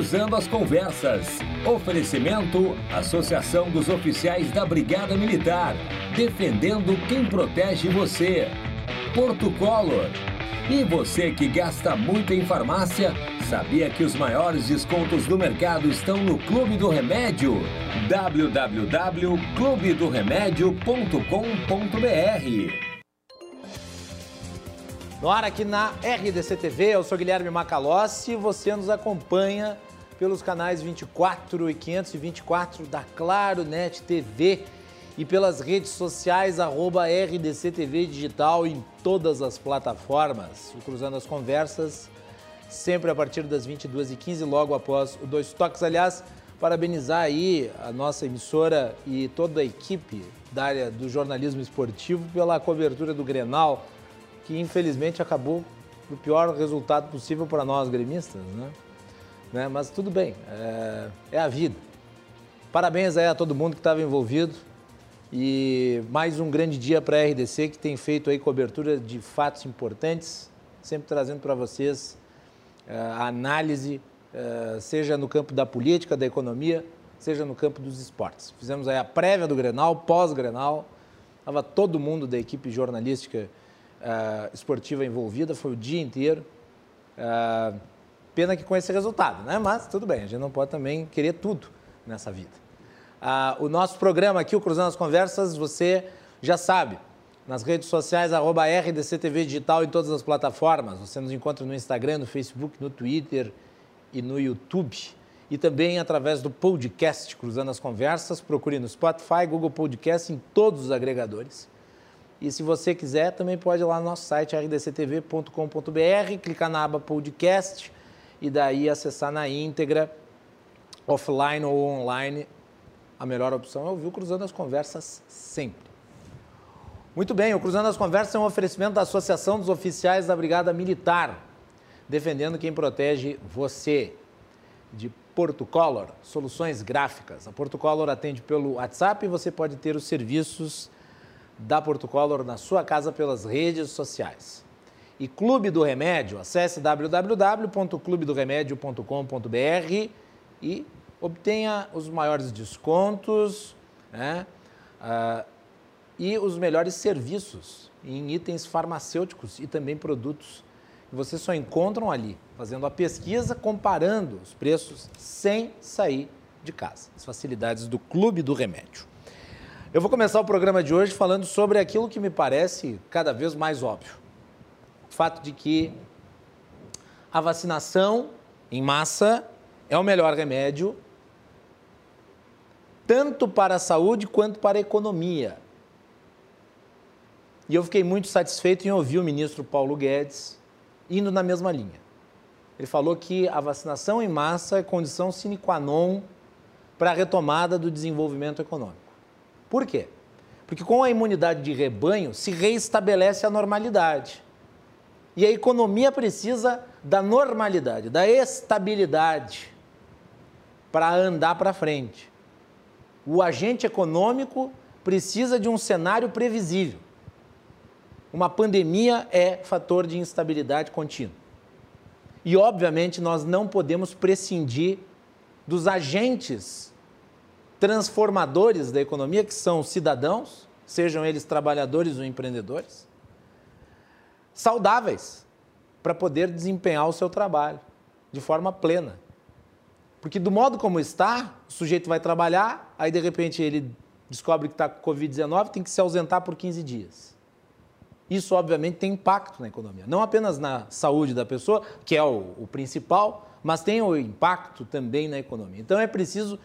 Cruzando as Conversas. Oferecimento: Associação dos Oficiais da Brigada Militar. Defendendo quem protege você. Porto Color. E você que gasta muito em farmácia, sabia que os maiores descontos do mercado estão no Clube do Remédio? www.clubedoremédio.com.br No ar aqui na RDC TV, eu sou Guilherme Macalossi e você nos acompanha pelos canais 24 e 524 da Claro Net TV e pelas redes sociais arroba RDC TV Digital em todas as plataformas. O Cruzando as Conversas, sempre a partir das 22h15, logo após o Dois Toques. Aliás, parabenizar aí a nossa emissora e toda a equipe da área do jornalismo esportivo pela cobertura do Grenal, que infelizmente acabou o pior resultado possível para nós gremistas, né? Né? Mas tudo bem, é, é a vida. Parabéns aí a todo mundo que estava envolvido e mais um grande dia para a RDC que tem feito aí cobertura de fatos importantes, sempre trazendo para vocês uh, a análise, uh, seja no campo da política, da economia, seja no campo dos esportes. Fizemos aí a prévia do Grenal, pós-Grenal, estava todo mundo da equipe jornalística uh, esportiva envolvida, foi o dia inteiro. Pena que com esse resultado, né? Mas tudo bem, a gente não pode também querer tudo nessa vida. Ah, o nosso programa aqui, o Cruzando as Conversas, você já sabe, nas redes sociais, arroba RDCTV Digital em todas as plataformas. Você nos encontra no Instagram, no Facebook, no Twitter e no YouTube. E também através do podcast Cruzando as Conversas. Procure no Spotify, Google Podcast, em todos os agregadores. E se você quiser, também pode ir lá no nosso site rdctv.com.br, clicar na aba podcast e daí acessar na íntegra, offline ou online, a melhor opção é ouvir o Cruzando as Conversas sempre. Muito bem, o Cruzando as Conversas é um oferecimento da Associação dos Oficiais da Brigada Militar, defendendo quem protege você. De Porto Color, soluções gráficas. A Porto Color atende pelo WhatsApp e você pode ter os serviços da Porto Color na sua casa pelas redes sociais. E Clube do Remédio, acesse www.clubedoremedio.com.br e obtenha os maiores descontos né? Ah, e os melhores serviços em itens farmacêuticos e também produtos que vocês só encontram ali, fazendo a pesquisa, comparando os preços sem sair de casa. As facilidades do Clube do Remédio. Eu vou começar o programa de hoje falando sobre aquilo que me parece cada vez mais óbvio. Fato de que a vacinação em massa é o melhor remédio tanto para a saúde quanto para a economia. E eu fiquei muito satisfeito em ouvir o ministro Paulo Guedes indo na mesma linha. Ele falou que a vacinação em massa é condição sine qua non para a retomada do desenvolvimento econômico. Por quê? Porque com a imunidade de rebanho se reestabelece a normalidade. E a economia precisa da normalidade, da estabilidade para andar para frente o agente econômico precisa de um cenário previsível. Uma pandemia é fator de instabilidade contínua. E, obviamente, nós não podemos prescindir dos agentes transformadores da economia, que são cidadãos, sejam eles trabalhadores ou empreendedores, saudáveis para poder desempenhar o seu trabalho de forma plena. Porque do modo como está, o sujeito vai trabalhar, aí de repente ele descobre que está com Covid-19, tem que se ausentar por 15 dias. Isso, obviamente, tem impacto na economia. Não apenas na saúde da pessoa, que é o, o principal, mas tem o impacto também na economia. Então é preciso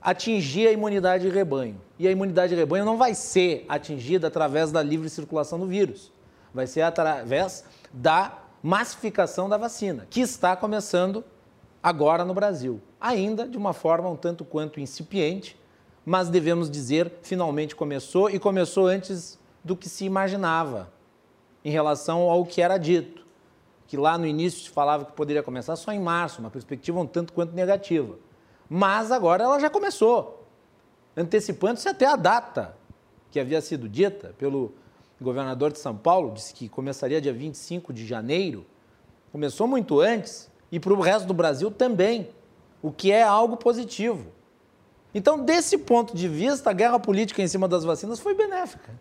atingir a imunidade de rebanho. E a imunidade de rebanho não vai ser atingida através da livre circulação do vírus. Vai ser através da massificação da vacina, que está começando agora no Brasil. Ainda de uma forma um tanto quanto incipiente, mas devemos dizer, finalmente começou e começou antes do que se imaginava em relação ao que era dito. Que lá no início se falava que poderia começar só em março, uma perspectiva um tanto quanto negativa. Mas agora ela já começou, antecipando-se até a data que havia sido dita pelo governador de São Paulo, disse que começaria dia 25 de janeiro. Começou muito antes, e para o resto do Brasil também. o que é algo positivo. Então, desse ponto de vista, a guerra política em cima das vacinas foi benéfica.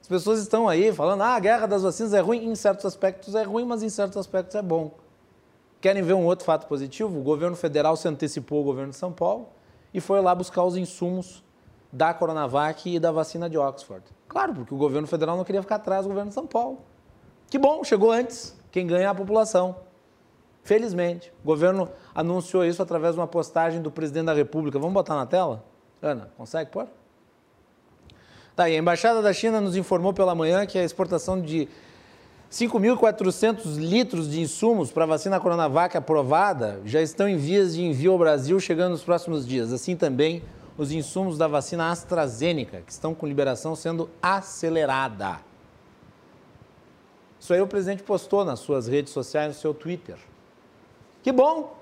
As pessoas estão aí falando, ah, a guerra das vacinas é ruim, em certos aspectos é ruim, mas em certos aspectos é bom. Querem ver um outro fato positivo? O governo federal se antecipou ao governo de São Paulo e foi lá buscar os insumos da Coronavac e da vacina de Oxford. Claro, porque o governo federal não queria ficar atrás do governo de São Paulo. Que bom, chegou antes. Quem ganha é a população. Felizmente, o governo anunciou isso através de uma postagem do presidente da República. Vamos botar na tela? Ana, consegue pôr? Tá aí, a Embaixada da China nos informou pela manhã que a exportação de 5.400 litros de insumos para a vacina Coronavac aprovada já estão em vias de envio ao Brasil, chegando nos próximos dias. Assim também os insumos da vacina AstraZeneca, que estão com liberação sendo acelerada. Isso aí o presidente postou nas suas redes sociais, no seu Twitter. Que bom,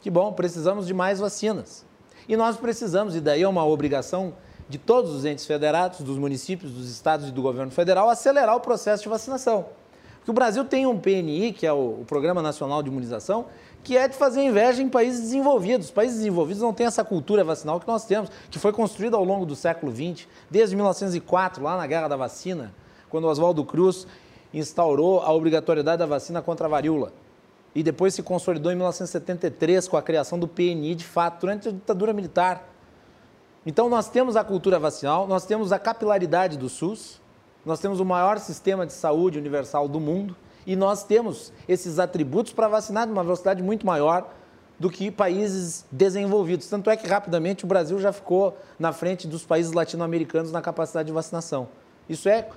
que bom, precisamos de mais vacinas. E nós precisamos, e daí é uma obrigação de todos os entes federados, dos municípios, dos estados e do governo federal, acelerar o processo de vacinação. Porque o Brasil tem um PNI, que é o Programa Nacional de Imunização, que é de fazer inveja em países desenvolvidos. Os países desenvolvidos não têm essa cultura vacinal que nós temos, que foi construída ao longo do século XX, desde 1904, lá na Guerra da Vacina, quando Oswaldo Cruz instaurou a obrigatoriedade da vacina contra a varíola. E depois se consolidou em 1973 com a criação do PNI, de fato, durante a ditadura militar. Então nós temos a cultura vacinal, nós temos a capilaridade do SUS, nós temos o maior sistema de saúde universal do mundo, e nós temos esses atributos para vacinar de uma velocidade muito maior do que países desenvolvidos. Tanto é que rapidamente o Brasil já ficou na frente dos países latino-americanos na capacidade de vacinação. Isso é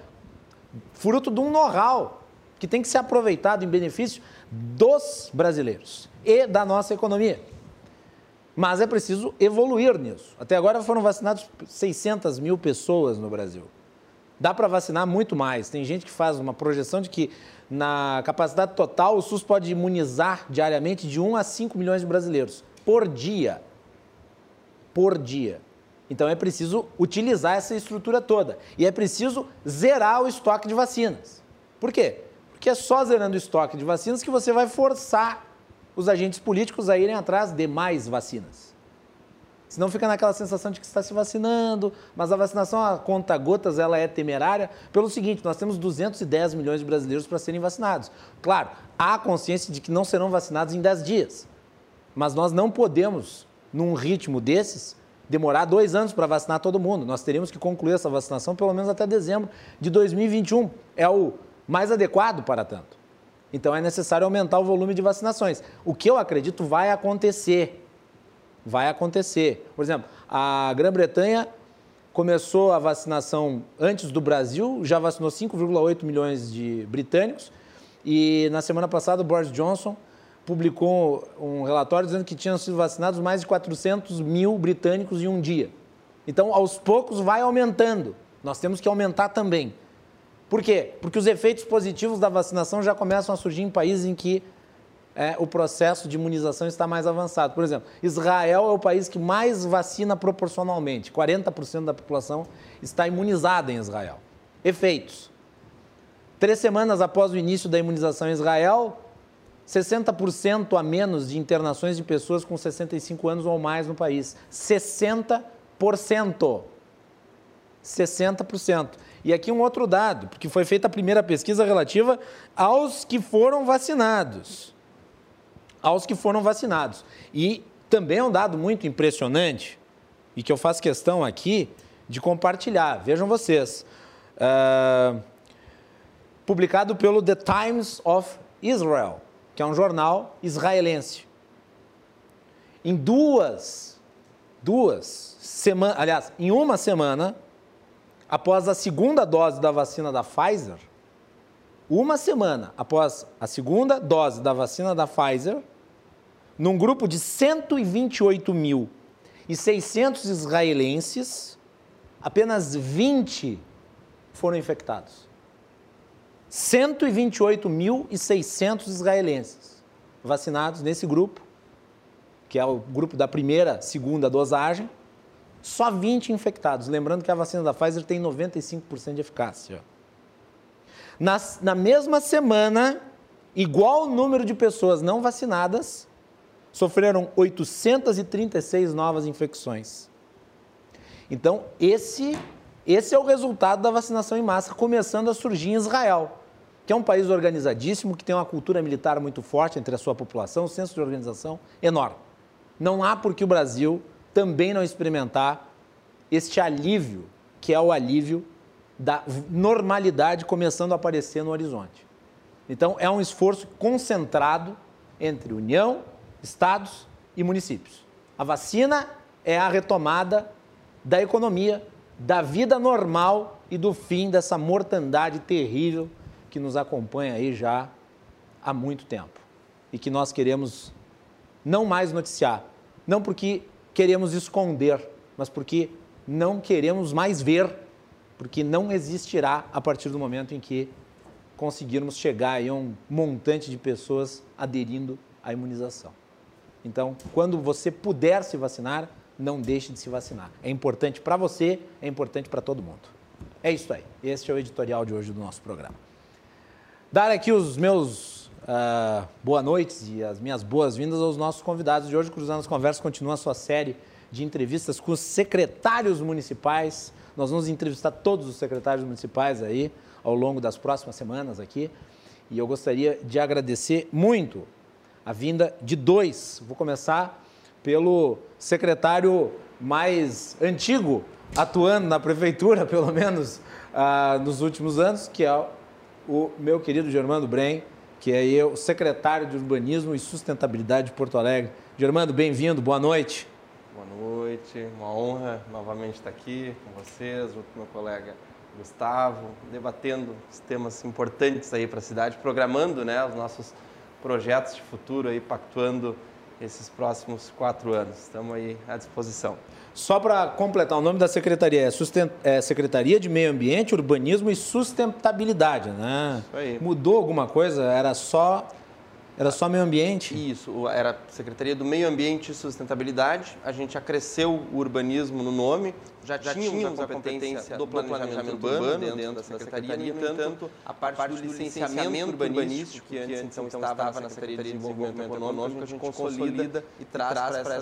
fruto de um know-how que tem que ser aproveitado em benefício dos brasileiros e da nossa economia. Mas é preciso evoluir nisso. Até agora foram vacinados 600 mil pessoas no Brasil. Dá para vacinar muito mais. Tem gente que faz uma projeção de que na capacidade total, o SUS pode imunizar diariamente de 1 a 5 milhões de brasileiros por dia. Por dia. Então é preciso utilizar essa estrutura toda. E é preciso zerar o estoque de vacinas. Por quê? Porque é só zerando o estoque de vacinas que você vai forçar os agentes políticos a irem atrás de mais vacinas. Senão fica naquela sensação de que está se vacinando, mas a vacinação a conta gotas ela é temerária pelo seguinte, nós temos 210 milhões de brasileiros para serem vacinados. Claro, há consciência de que não serão vacinados em 10 dias, mas nós não podemos, num ritmo desses, demorar dois anos para vacinar todo mundo. Nós teríamos que concluir essa vacinação pelo menos até dezembro de 2021. É o mais adequado para tanto. Então é necessário aumentar o volume de vacinações. O que eu acredito vai acontecer vai acontecer. Por exemplo, a Grã-Bretanha começou a vacinação antes do Brasil, já vacinou 5,8 milhões de britânicos e na semana passada o Boris Johnson publicou um relatório dizendo que tinham sido vacinados mais de 400 mil britânicos em um dia. Então, aos poucos vai aumentando. Nós temos que aumentar também. Por quê? Porque os efeitos positivos da vacinação já começam a surgir em países em que é, o processo de imunização está mais avançado. Por exemplo, Israel é o país que mais vacina proporcionalmente. 40% da população está imunizada em Israel. Efeitos. Três semanas após o início da imunização em Israel, 60% a menos de internações de pessoas com 65 anos ou mais no país. 60%. 60%. E aqui um outro dado, porque foi feita a primeira pesquisa relativa aos que foram vacinados aos que foram vacinados. E também é um dado muito impressionante e que eu faço questão aqui de compartilhar. Vejam vocês. Uh, publicado pelo The Times of Israel, que é um jornal israelense. Em duas, duas semanas, aliás, em uma semana, após a segunda dose da vacina da Pfizer, uma semana após a segunda dose da vacina da Pfizer, num grupo de 128.600 israelenses, apenas 20 foram infectados. 128.600 israelenses vacinados nesse grupo, que é o grupo da primeira, segunda dosagem, só 20 infectados. Lembrando que a vacina da Pfizer tem 95% de eficácia. Na, na mesma semana, igual número de pessoas não vacinadas, sofreram 836 novas infecções. Então, esse, esse é o resultado da vacinação em massa começando a surgir em Israel, que é um país organizadíssimo, que tem uma cultura militar muito forte entre a sua população, um senso de organização enorme. Não há por que o Brasil também não experimentar este alívio, que é o alívio da normalidade começando a aparecer no horizonte. Então, é um esforço concentrado entre União, Estados e municípios. A vacina é a retomada da economia, da vida normal e do fim dessa mortandade terrível que nos acompanha aí já há muito tempo e que nós queremos não mais noticiar. Não porque queremos esconder, mas porque não queremos mais ver, porque não existirá a partir do momento em que conseguirmos chegar a um montante de pessoas aderindo à imunização. Então, quando você puder se vacinar, não deixe de se vacinar. É importante para você, é importante para todo mundo. É isso aí. Este é o editorial de hoje do nosso programa. Dar aqui os meus uh, boa noites e as minhas boas-vindas aos nossos convidados de hoje. Cruzando as Conversas continua a sua série de entrevistas com os secretários municipais. Nós vamos entrevistar todos os secretários municipais aí ao longo das próximas semanas aqui. E eu gostaria de agradecer muito a vinda de dois. Vou começar pelo secretário mais antigo atuando na prefeitura, pelo menos ah, nos últimos anos, que é o meu querido Germando Brem, que é o secretário de Urbanismo e Sustentabilidade de Porto Alegre. Germando, bem-vindo, boa noite. Boa noite, uma honra novamente estar aqui com vocês, junto com meu colega Gustavo, debatendo os temas importantes aí para a cidade, programando né, os nossos projetos de futuro aí, pactuando esses próximos quatro anos. Estamos aí à disposição. Só para completar, o nome da secretaria é, Sustent... é, Secretaria de Meio Ambiente, Urbanismo e Sustentabilidade, né? Isso aí. Mudou alguma coisa? Era só era só meio ambiente? Isso, era Secretaria do Meio Ambiente e Sustentabilidade. A gente acresceu o urbanismo no nome. Já, já tínhamos a competência do planejamento, planejamento urbano, urbano dentro, dentro da Secretaria, secretaria no entanto, a parte, parte do licenciamento urbanístico, que antes então, então estava na Secretaria de Desenvolvimento Econômico, a gente consolida e traz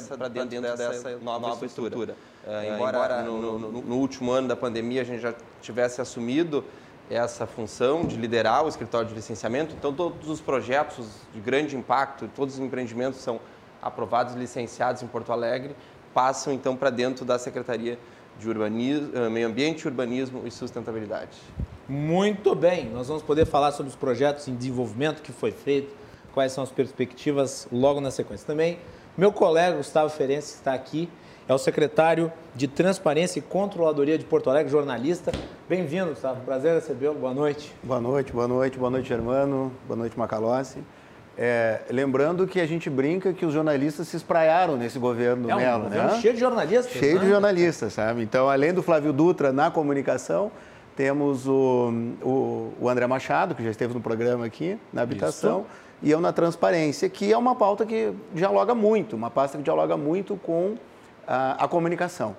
para dentro, dentro dessa nova estrutura. Uh, embora no, no, no último ano da pandemia a gente já tivesse assumido essa função de liderar o escritório de licenciamento. Então, todos os projetos de grande impacto, todos os empreendimentos são aprovados licenciados em Porto Alegre, passam então para dentro da Secretaria de Urbanismo, eh, Meio Ambiente, Urbanismo e Sustentabilidade. Muito bem, nós vamos poder falar sobre os projetos em desenvolvimento que foi feito, quais são as perspectivas logo na sequência. Também, meu colega Gustavo Ferenci está aqui, é o secretário de Transparência e Controladoria de Porto Alegre, jornalista. Bem-vindo, Gustavo. Prazer recebê-lo. Boa noite. Boa noite, boa noite, boa noite, Germano. Boa noite, Macalossi. É, lembrando que a gente brinca que os jornalistas se espraiaram nesse governo é um Melo, né? Cheio de jornalistas. Cheio né? de jornalistas, sabe? Então, além do Flávio Dutra na comunicação, temos o, o, o, André Machado, que já esteve no programa aqui, na habitação, Isso. e eu na transparência, que é uma pauta que dialoga muito, uma pasta que dialoga muito com a, a comunicação.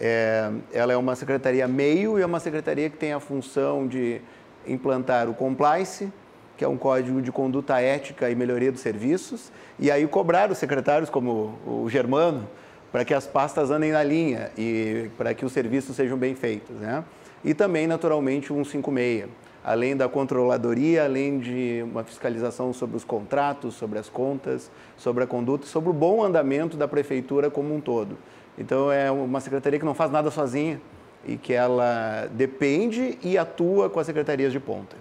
É, ela é uma secretaria meio e é uma secretaria que tem a função de implantar o compliance, que é um código de conduta ética e melhoria dos serviços, e aí cobrar os secretários, como o Germano, para que as pastas andem na linha e para que os serviços sejam bem feitos. Né? E também, naturalmente, o 156, além da controladoria, além de uma fiscalização sobre os contratos, sobre as contas, sobre a conduta, sobre o bom andamento da prefeitura como um todo. Então é uma secretaria que não faz nada sozinha e que ela depende e atua com as secretarias de ponta.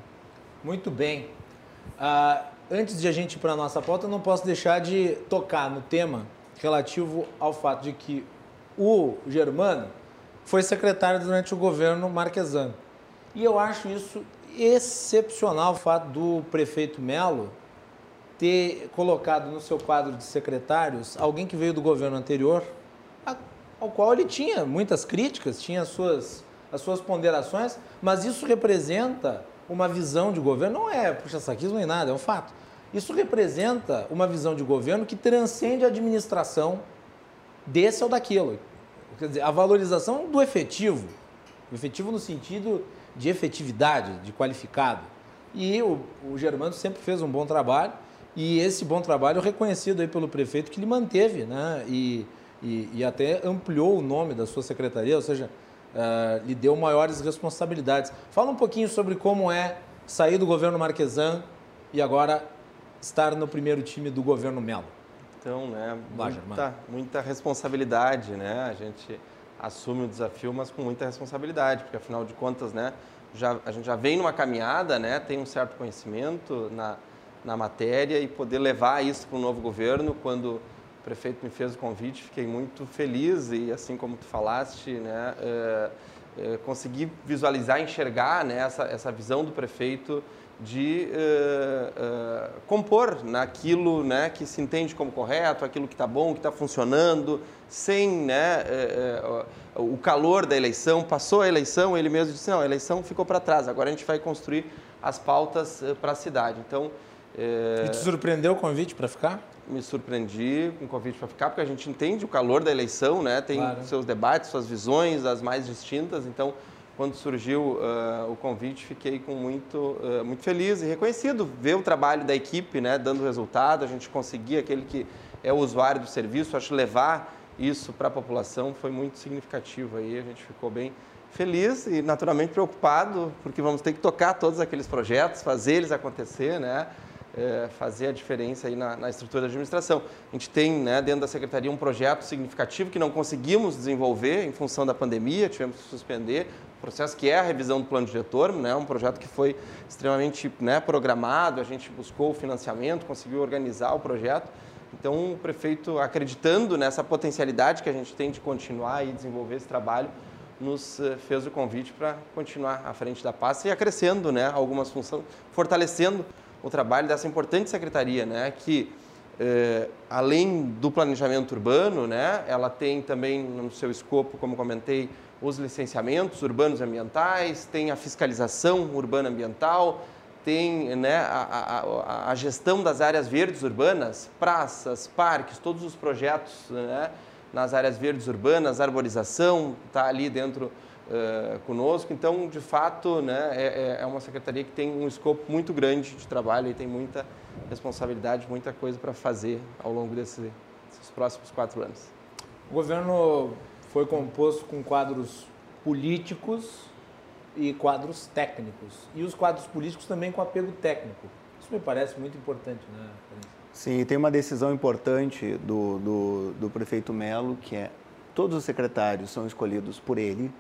Muito bem. Uh, antes de a gente ir para a nossa pauta, não posso deixar de tocar no tema relativo ao fato de que o Germano foi secretário durante o governo Marquesano. E eu acho isso excepcional o fato do prefeito Melo ter colocado no seu quadro de secretários alguém que veio do governo anterior, ao qual ele tinha muitas críticas, tinha as suas, as suas ponderações, mas isso representa uma visão de governo, não é puxa-saquismo nem nada, é um fato. Isso representa uma visão de governo que transcende a administração desse ou daquilo. Quer dizer, a valorização do efetivo, efetivo no sentido de efetividade, de qualificado. E o, o Germano sempre fez um bom trabalho E esse bom trabalho reconhecido aí pelo prefeito que lhe manteve, né? E, e, e até ampliou o nome da sua secretaria, ou seja, uh, lhe deu maiores responsabilidades. Fala um pouquinho sobre como é sair do governo Marquesan e agora estar no primeiro time do governo Melo. Então, né, muita, muita responsabilidade, né? A gente assume o desafio, mas com muita responsabilidade, porque afinal de contas, né, já, a gente já vem numa caminhada, né, tem um certo conhecimento na, na matéria e poder levar isso para o novo governo, quando o prefeito me fez o convite, fiquei muito feliz e assim como tu falaste, né, é, é, consegui visualizar, enxergar né, essa, essa visão do prefeito de uh, uh, compor naquilo né, que se entende como correto, aquilo que está bom, que está funcionando, sem né, uh, o calor da eleição. Passou a eleição, ele mesmo disse: não, a eleição ficou para trás, agora a gente vai construir as pautas para a cidade. Então, e te surpreendeu o convite para ficar? Me surpreendi com o convite para ficar, porque a gente entende o calor da eleição, né? tem claro. seus debates, suas visões, as mais distintas. Então, quando surgiu uh, o convite, fiquei com muito, uh, muito feliz e reconhecido ver o trabalho da equipe, né, dando resultado, a gente conseguir aquele que é o usuário do serviço, acho levar isso para a população foi muito significativo aí, a gente ficou bem feliz e naturalmente preocupado, porque vamos ter que tocar todos aqueles projetos, fazer eles acontecer, né? É, fazer a diferença aí na, na, estrutura da administração. A gente tem né, dentro da secretaria um projeto significativo que não conseguimos desenvolver em função da pandemia, tivemos que suspender, processo que é a revisão do plano diretor, né, um projeto que foi extremamente né, programado, a gente buscou o financiamento, conseguiu organizar o projeto. Então, o prefeito, acreditando nessa potencialidade que a gente tem de continuar e desenvolver esse trabalho, nos eh, fez o convite para continuar à frente da pasta e acrescendo né, algumas funções, fortalecendo o trabalho dessa importante secretaria, né, que eh, além do planejamento urbano, né, ela tem também no seu escopo, como comentei, os licenciamentos urbanos ambientais, tem a fiscalização urbana ambiental, tem né, a, a, a, gestão das áreas verdes urbanas, praças, parques, todos os projetos né, nas áreas verdes urbanas, arborização, está ali dentro uh, conosco. Então, de fato, né, é, é, é uma secretaria que tem um escopo muito grande de trabalho e tem muita responsabilidade, muita coisa para fazer ao longo desse, desses próximos quatro anos. O governo foi composto com quadros políticos e quadros técnicos. E os quadros políticos também com apego técnico. Isso me parece muito importante, né? Sim, tem uma decisão importante do, do, do prefeito Melo, que é todos os secretários são escolhidos por ele,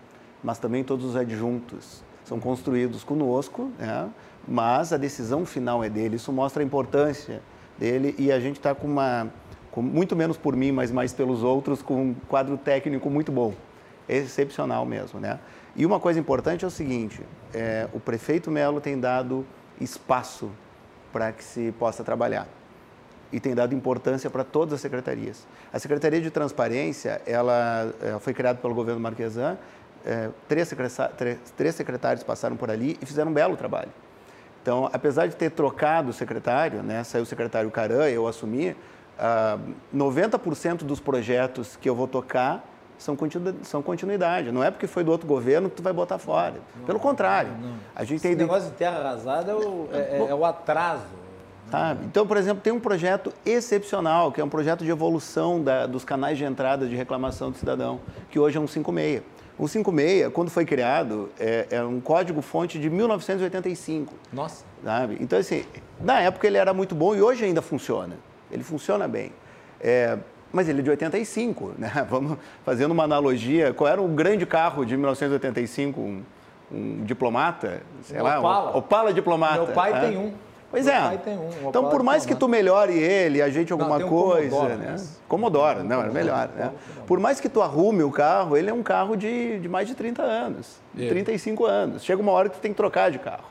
mas também todos os adjuntos são construídos conosco, né? mas a decisão final é dele. Isso mostra a importância dele e a gente está com uma com, muito menos por mim, mas mais pelos outros, com um quadro técnico muito bom, excepcional mesmo, né? E uma coisa importante é o seguinte: é, o prefeito Melo tem dado espaço para que se possa trabalhar e tem dado importância para todas as secretarias. A Secretaria de Transparência, ela, ela foi criada pelo governo Marquesan, é, três, três secretários passaram por ali e fizeram um belo trabalho. Então, apesar de ter trocado o secretário, né, saiu o secretário Caran, eu assumi, uh, ah, 90% dos projetos que eu vou tocar são, continu, são continuidade. Não é porque foi do outro governo que tu vai botar fora. Não, Pelo contrário. Não, A gente Esse tem negócio de terra arrasada é o, é, é, é o atraso. Tá. Então, por exemplo, tem um projeto excepcional, que é um projeto de evolução da, dos canais de entrada de reclamação do cidadão, que hoje é um 56. O 56, quando foi criado, é, é um código-fonte de 1985. Nossa! Sabe? Então, assim, na época ele era muito bom e hoje ainda funciona ele funciona bem. É, mas ele é de 85, né? Vamos fazendo uma analogia. Qual era o grande carro de 1985? Um, um diplomata? Sei um lá, Opala. Um Opala diplomata. Meu pai é? tem um. Pois Meu é. Um. então, por mais que tu melhore ele, ajeite alguma não, coisa, Commodore, né? Commodore, não, era melhor, né? Por mais que tu arrume o carro, ele é um carro de, de mais de 30 anos, de 35 anos. Chega uma hora que tu tem que trocar de carro.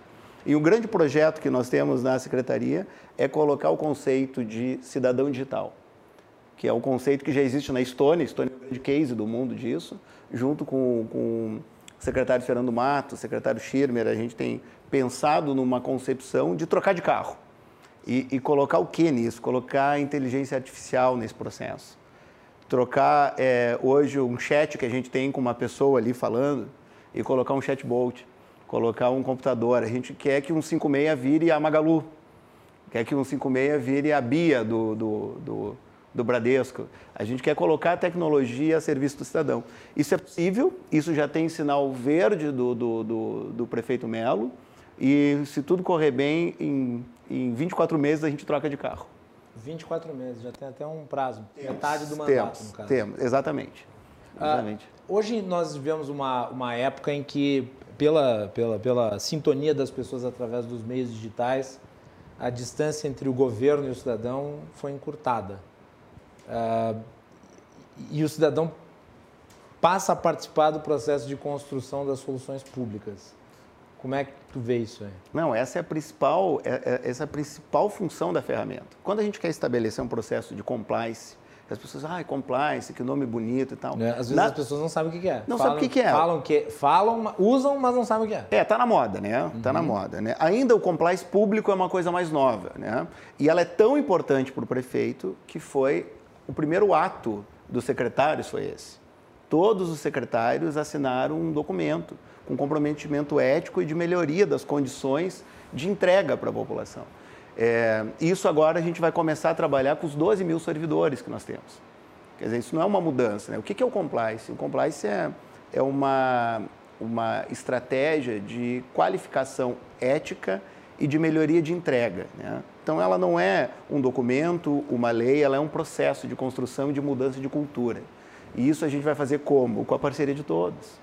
E um grande projeto que nós temos na secretaria é colocar o conceito de cidadão digital, que é um conceito que já existe na Estônia, Estônia é o grande case do mundo disso, junto com, com o secretário Fernando Mato, o secretário Schirmer, a gente tem pensado numa concepção de trocar de carro. E, e colocar o que nisso? Colocar inteligência artificial nesse processo. Trocar é, hoje um chat que a gente tem com uma pessoa ali falando e colocar um chatbot, colocar um computador. A gente quer que um 56 vire a Magalu, quer que o 156 vire a BIA do, do, do, do Bradesco. A gente quer colocar a tecnologia a serviço do cidadão. Isso é possível, isso já tem sinal verde do, do, do, do prefeito Melo, e se tudo correr bem, em, em 24 meses a gente troca de carro. 24 meses, já tem até um prazo, temos, metade do mandato, temos, no caso. Temos, exatamente. Ah, exatamente. Ah, hoje nós vivemos uma, uma época em que, pela, pela, pela sintonia das pessoas através dos meios digitais, a distância entre o governo e o cidadão foi encurtada. Ah, e o cidadão passa a participar do processo de construção das soluções públicas. Como é que tu vê isso aí? Não, essa é a principal, é, é, essa é a principal função da ferramenta. Quando a gente quer estabelecer um processo de compliance, as pessoas, ah, compliance, que nome bonito e tal. É, às vezes Na... as pessoas não sabem o que é. Não sabem o que, é. Falam que falam, usam, mas não sabem o que é. É, tá na moda, né? Uhum. Tá na uhum. moda, né? Ainda o compliance público é uma coisa mais nova, né? E ela é tão importante para o prefeito que foi o primeiro ato dos secretários foi esse. Todos os secretários assinaram um documento com comprometimento ético e de melhoria das condições de entrega para a população. É, isso agora a gente vai começar a trabalhar com os 12 mil servidores que nós temos. Quer dizer, isso não é uma mudança. Né? O que é o compliance? O compliance é, é uma, uma estratégia de qualificação ética e de melhoria de entrega. Né? Então, ela não é um documento, uma lei, ela é um processo de construção e de mudança de cultura. E isso a gente vai fazer como? Com a parceria de todos.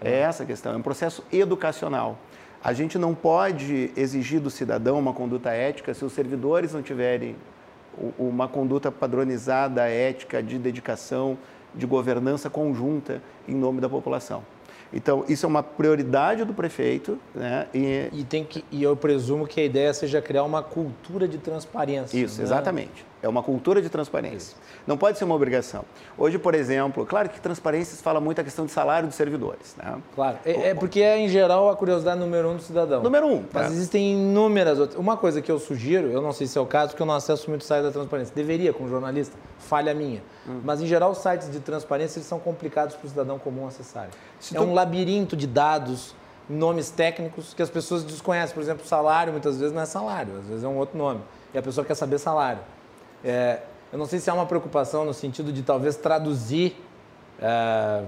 É essa a questão, é um processo educacional. A gente não pode exigir do cidadão uma conduta ética se os servidores não tiverem uma conduta padronizada, ética, de dedicação, de governança conjunta em nome da população. Então, isso é uma prioridade do prefeito. Né? E, e, tem que, e eu presumo que a ideia seja criar uma cultura de transparência. Isso, né? exatamente. É uma cultura de transparência. Não pode ser uma obrigação. Hoje, por exemplo, claro que transparência fala muito a questão de salário dos servidores. Né? Claro, é, é, porque é, em geral, a curiosidade número um do cidadão. Número um. Mas é. existem inúmeras outras. Uma coisa que eu sugiro, eu não sei se é o caso, porque eu não acesso muito o site da transparência. Deveria, como jornalista, falha minha. Hum. Mas, em geral, os sites de transparência eles são complicados para o cidadão comum acessar. Se é tu... um labirinto de dados, nomes técnicos que as pessoas desconhecem. Por exemplo, salário, muitas vezes não é salário, às vezes é um outro nome. E a pessoa quer saber salário. É, eu não sei se há uma preocupação no sentido de talvez traduzir é,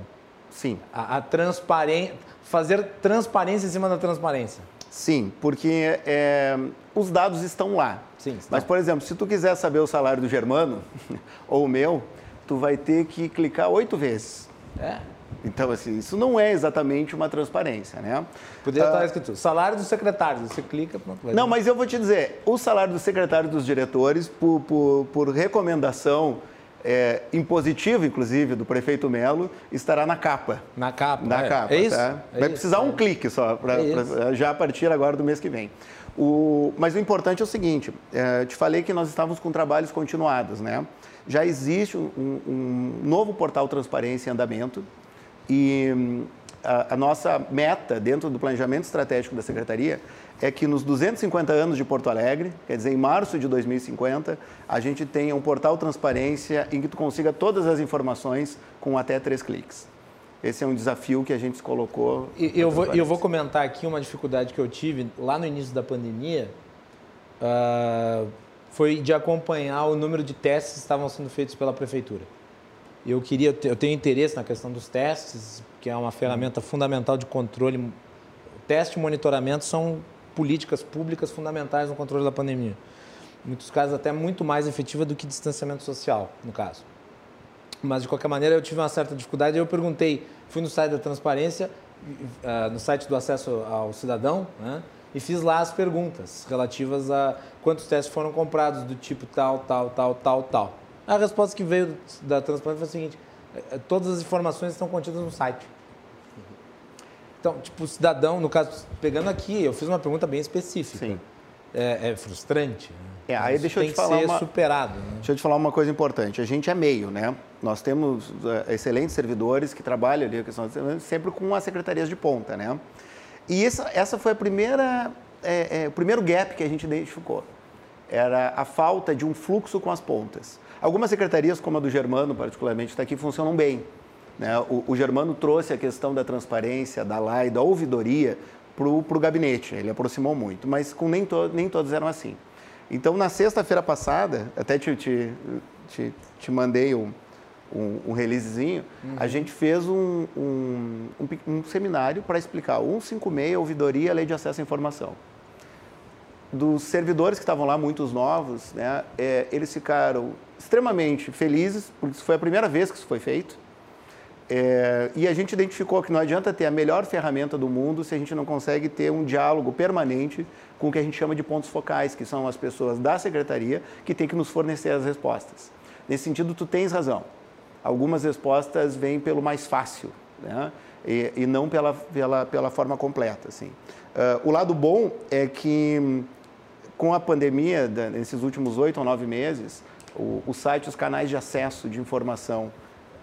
Sim. a, a transparência, fazer transparência em cima da transparência. Sim, porque é, os dados estão lá. Sim, Mas, por exemplo, se tu quiser saber o salário do Germano ou o meu, tu vai ter que clicar oito vezes. É. Então, assim, isso não é exatamente uma transparência, né? Poderia estar ah, escrito salário dos secretários, você clica, pronto. Não, mas eu vou te dizer, o salário do secretário dos diretores, por, por, por recomendação é, impositiva, inclusive, do prefeito Melo, estará na capa. Na capa, Na é. capa, é isso? Tá? É Vai isso, precisar um é. clique só, pra, é pra, já a partir agora do mês que vem. O, mas o importante é o seguinte, é, te falei que nós estávamos com trabalhos continuados, né? Já existe um, um novo portal Transparência em andamento, e hum, a, a, nossa meta dentro do planejamento estratégico da Secretaria é que nos 250 anos de Porto Alegre, quer dizer, em março de 2050, a gente tenha um portal transparência em que tu consiga todas as informações com até três cliques. Esse é um desafio que a gente se colocou. E, eu, vou, eu vou comentar aqui uma dificuldade que eu tive lá no início da pandemia. Uh, foi de acompanhar o número de testes que estavam sendo feitos pela prefeitura. Eu queria, eu tenho interesse na questão dos testes, que é uma ferramenta fundamental de controle. Teste e monitoramento são políticas públicas fundamentais no controle da pandemia. Em muitos casos até muito mais efetiva do que distanciamento social, no caso. Mas de qualquer maneira eu tive uma certa dificuldade. Eu perguntei, fui no site da transparência, uh, no site do acesso ao cidadão, né? e fiz lá as perguntas relativas a quantos testes foram comprados do tipo tal, tal, tal, tal, tal. A resposta que veio da transparência foi a seguinte: é, é, todas as informações estão contidas no site. Então, tipo, o cidadão, no caso, pegando aqui, eu fiz uma pergunta bem específica. Sim. É, é frustrante. Né? É, aí deixa eu te falar ser uma, superado. Né? Deixa eu te falar uma coisa importante. A gente é meio, né? Nós temos uh, excelentes servidores que trabalham ali, que são sempre com as secretarias de ponta, né? E essa, essa foi a primeira, é, é, o primeiro gap que a gente identificou. Era a falta de um fluxo com as pontas. Algumas secretarias, como a do Germano, particularmente, está aqui, funcionam bem. Né? O, o, Germano trouxe a questão da transparência, da lei, da ouvidoria para o gabinete. Ele aproximou muito, mas com nem, to, nem todos eram assim. Então, na sexta-feira passada, até te, te, te, te mandei um, um, um releasezinho, uhum. a gente fez um, um, um seminário para explicar 156, ouvidoria, lei de acesso à informação. Dos servidores que estavam lá, muitos novos, né, é, eles ficaram extremamente felizes, porque foi a primeira vez que isso foi feito. É, e a gente identificou que não adianta ter a melhor ferramenta do mundo se a gente não consegue ter um diálogo permanente com o que a gente chama de pontos focais, que são as pessoas da secretaria que têm que nos fornecer as respostas. Nesse sentido, tu tens razão. Algumas respostas vêm pelo mais fácil, né? e, e, não pela, pela, pela forma completa. Assim. Uh, o lado bom é que, com a pandemia, nesses últimos oito ou nove meses, o, o site, os canais de acesso de informação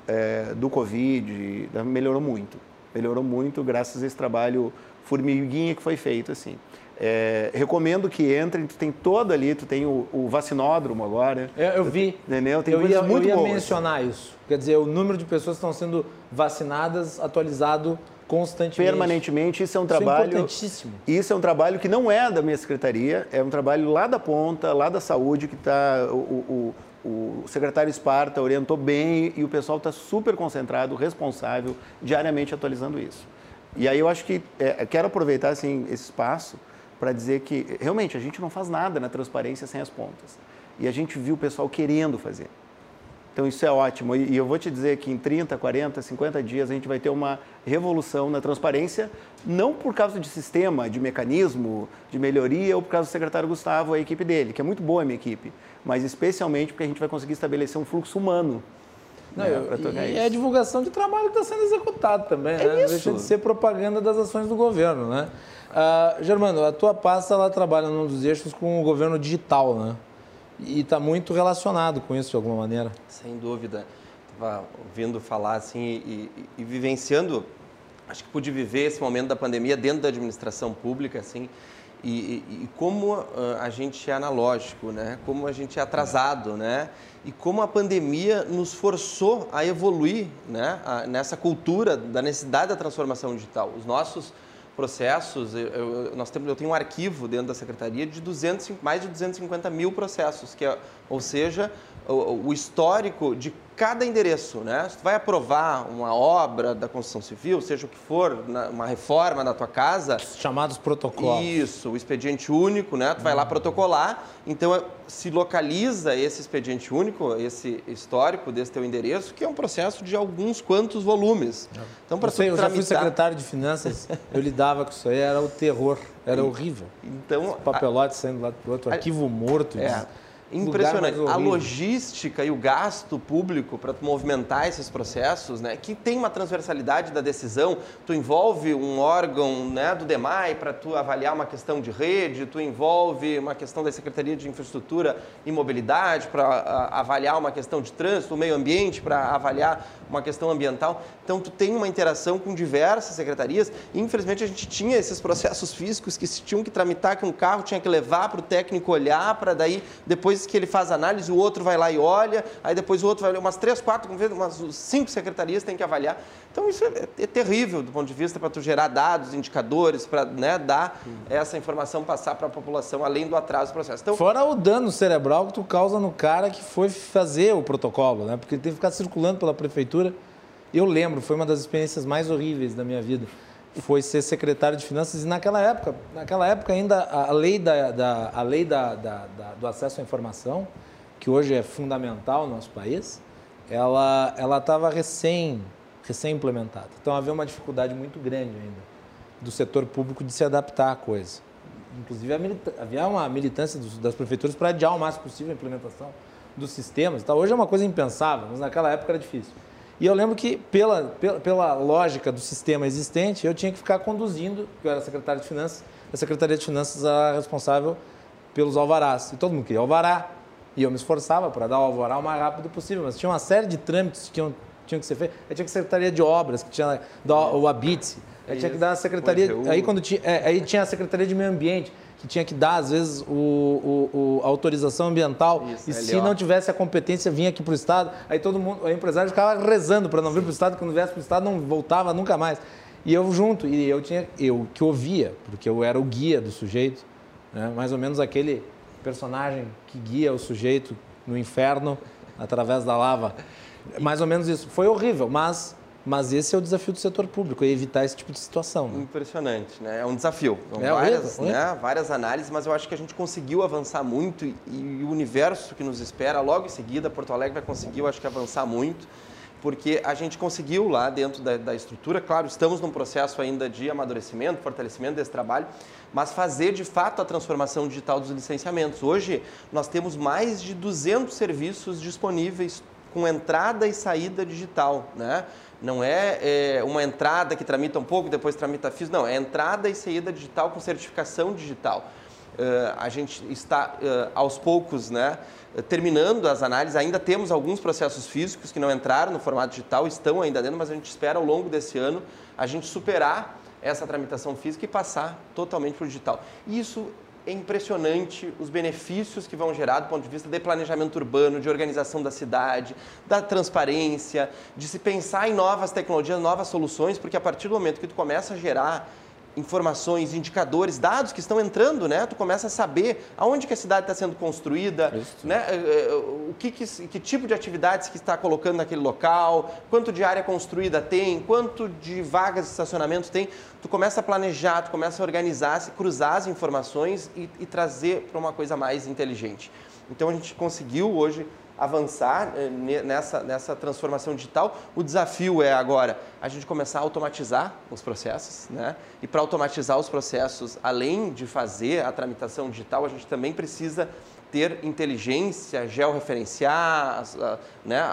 é, do Covid melhorou muito. Melhorou muito graças a esse trabalho formiguinha que foi feito. assim. É, recomendo que entrem, tu tem todo ali, tu tem o, o vacinódromo agora. É, eu vi. Entendeu? Tem eu coisas ia, muito eu ia boas. mencionar isso. Quer dizer, o número de pessoas que estão sendo vacinadas atualizado constantemente. Permanentemente, isso é um trabalho. Isso é importantíssimo. Isso é um trabalho que não é da minha secretaria, é um trabalho lá da ponta, lá da saúde, que está. O, o, o secretário Esparta orientou bem e o pessoal está super concentrado, responsável, diariamente atualizando isso. E aí eu acho que é, quero aproveitar assim, esse espaço para dizer que realmente a gente não faz nada na transparência sem as pontas. E a gente viu o pessoal querendo fazer. Então isso é ótimo. E eu vou te dizer que em 30, 40, 50 dias a gente vai ter uma revolução na transparência, não por causa de sistema, de mecanismo, de melhoria, ou por causa do secretário Gustavo, a equipe dele, que é muito boa a minha equipe, mas especialmente porque a gente vai conseguir estabelecer um fluxo humano não, né, eu, e é a divulgação de trabalho que está sendo executado também, é né? Isso. Deixa de ser propaganda das ações do governo, né? Uh, Germano, a tua pasta ela trabalha num dos eixos com o governo digital, né? E está muito relacionado com isso de alguma maneira. Sem dúvida. Estava ouvindo falar assim e, e, e, vivenciando, acho que pude viver esse momento da pandemia dentro da administração pública, assim, e, e como uh, a gente é analógico, né? Como a gente é atrasado, né? E como a pandemia nos forçou a evoluir, né? A, nessa cultura da necessidade da transformação digital. Os nossos processos, eu, eu, nós temos, eu tenho um arquivo dentro da secretaria de 200, mais de 250 mil processos, que é, ou seja, o, o histórico de cada endereço, né? Se tu vai aprovar uma obra da construção civil, seja o que for, uma reforma na tua casa, chamados protocolos. Isso, o expediente único, né? Tu vai lá protocolar, então é, se localiza esse expediente único, esse histórico desse teu endereço, que é um processo de alguns quantos volumes. Então para eu, eu já fui secretário de finanças, eu lidava com isso aí, era o terror, era horrível. Então, papelote saindo lá do outro, arquivo morto. É. Impressionante. A logística e o gasto público para movimentar esses processos, né, que tem uma transversalidade da decisão, tu envolve um órgão né, do DEMAI para tu avaliar uma questão de rede, tu envolve uma questão da Secretaria de Infraestrutura e Mobilidade para avaliar uma questão de trânsito, o meio ambiente para avaliar uma questão ambiental. Então, tu tem uma interação com diversas secretarias. Infelizmente, a gente tinha esses processos físicos que se tinham que tramitar, que um carro tinha que levar para o técnico olhar, para daí, depois que ele faz análise, o outro vai lá e olha, aí depois o outro vai olhar, umas três, quatro, umas cinco secretarias tem que avaliar. Então, isso é, é terrível do ponto de vista para tu gerar dados, indicadores, para né, dar essa informação, passar para a população, além do atraso do processo. Então, Fora o dano cerebral que tu causa no cara que foi fazer o protocolo, né? Porque ele teve que ficar circulando pela prefeitura eu lembro, foi uma das experiências mais horríveis da minha vida. Foi ser secretário de finanças e naquela época, naquela época ainda a lei, da, da a lei da, da, do acesso à informação, que hoje é fundamental no nosso país, ela ela estava recém recém implementada. Então havia uma dificuldade muito grande ainda do setor público de se adaptar à coisa. Inclusive havia uma militância dos, das prefeituras para adiar o máximo possível a implementação dos sistemas. Hoje é uma coisa impensável, mas naquela época era difícil. E eu lembro que, pela, pela, pela, lógica do sistema existente, eu tinha que ficar conduzindo, eu era secretário de Finanças, a Secretaria de Finanças era responsável pelos alvarás. E todo mundo queria alvará, e eu me esforçava para dar o alvará o mais rápido possível, mas tinha uma série de trâmites que tinham, tinham que ser feitos. Aí tinha que a Secretaria de Obras, que tinha o ABITSE, aí tinha que dar a Secretaria... Aí, quando tinha, é, aí tinha a Secretaria de Meio Ambiente, que tinha que dar, às vezes, o, o, o a autorização ambiental. Isso, e se não tivesse a competência, vinha aqui para o Estado. Aí todo mundo, o empresário ficava rezando para não vir para o Estado, quando viesse para o Estado não voltava nunca mais. E eu junto, e eu tinha, eu que ouvia, porque eu era o guia do sujeito, né? mais ou menos aquele personagem que guia o sujeito no inferno através da lava. Mais ou menos isso. Foi horrível, mas mas esse é o desafio do setor público, é evitar esse tipo de situação. Né? Impressionante, né? É um desafio. É várias, né? várias análises, mas eu acho que a gente conseguiu avançar muito e, e o universo que nos espera logo em seguida, Porto Alegre vai conseguir, eu acho que avançar muito porque a gente conseguiu lá dentro da, da, estrutura, claro, estamos num processo ainda de amadurecimento, fortalecimento desse trabalho, mas fazer de fato a transformação digital dos licenciamentos. Hoje nós temos mais de 200 serviços disponíveis com entrada e saída digital, né? Não é, é, uma entrada que tramita um pouco, depois tramita físico, não, é entrada e saída digital com certificação digital. Uh, a gente está uh, aos poucos, né? terminando as análises, ainda temos alguns processos físicos que não entraram no formato digital, estão ainda dentro, mas a gente espera ao longo desse ano a gente superar essa tramitação física e passar totalmente para o digital. Isso é impressionante os benefícios que vão gerar do ponto de vista de planejamento urbano, de organização da cidade, da transparência, de se pensar em novas tecnologias, novas soluções, porque a partir do momento que tu começa a gerar informações, indicadores, dados que estão entrando, né? Tu começa a saber aonde que a cidade está sendo construída, Isso. né? Eh, eh, o que, que, que, tipo de atividades que está colocando naquele local, quanto de área construída tem, quanto de vagas de estacionamento tem. Tu começa a planejar, tu começa a organizar, cruzar as informações e, e trazer para uma coisa mais inteligente. Então a gente conseguiu hoje avançar eh, nessa, nessa transformação digital. O desafio é agora a gente começar a automatizar os processos, né? E para automatizar os processos, além de fazer a tramitação digital, a gente também precisa ter inteligência, georreferenciar né,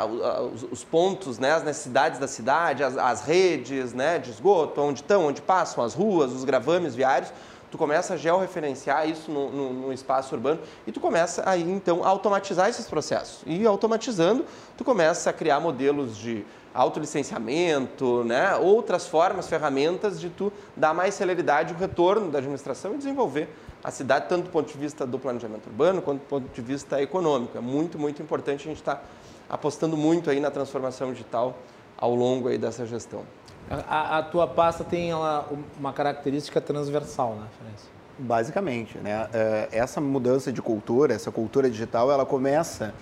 os, os, pontos, né, as necessidades da cidade, as, as redes né, de esgoto, onde estão, onde passam as ruas, os gravames viários, tu começa a georreferenciar isso no, no, no, espaço urbano e tu começa aí então a automatizar esses processos. E automatizando, tu começa a criar modelos de autolicenciamento, né? outras formas, ferramentas de tu dar mais celeridade o retorno da administração e desenvolver a cidade, tanto do ponto de vista do planejamento urbano quanto do ponto de vista econômico. É muito, muito importante a gente estar tá apostando muito aí na transformação digital ao longo aí dessa gestão. A, a, tua pasta tem ela, uma característica transversal, né, Ferenc? Basicamente, né? É, essa mudança de cultura, essa cultura digital, ela começa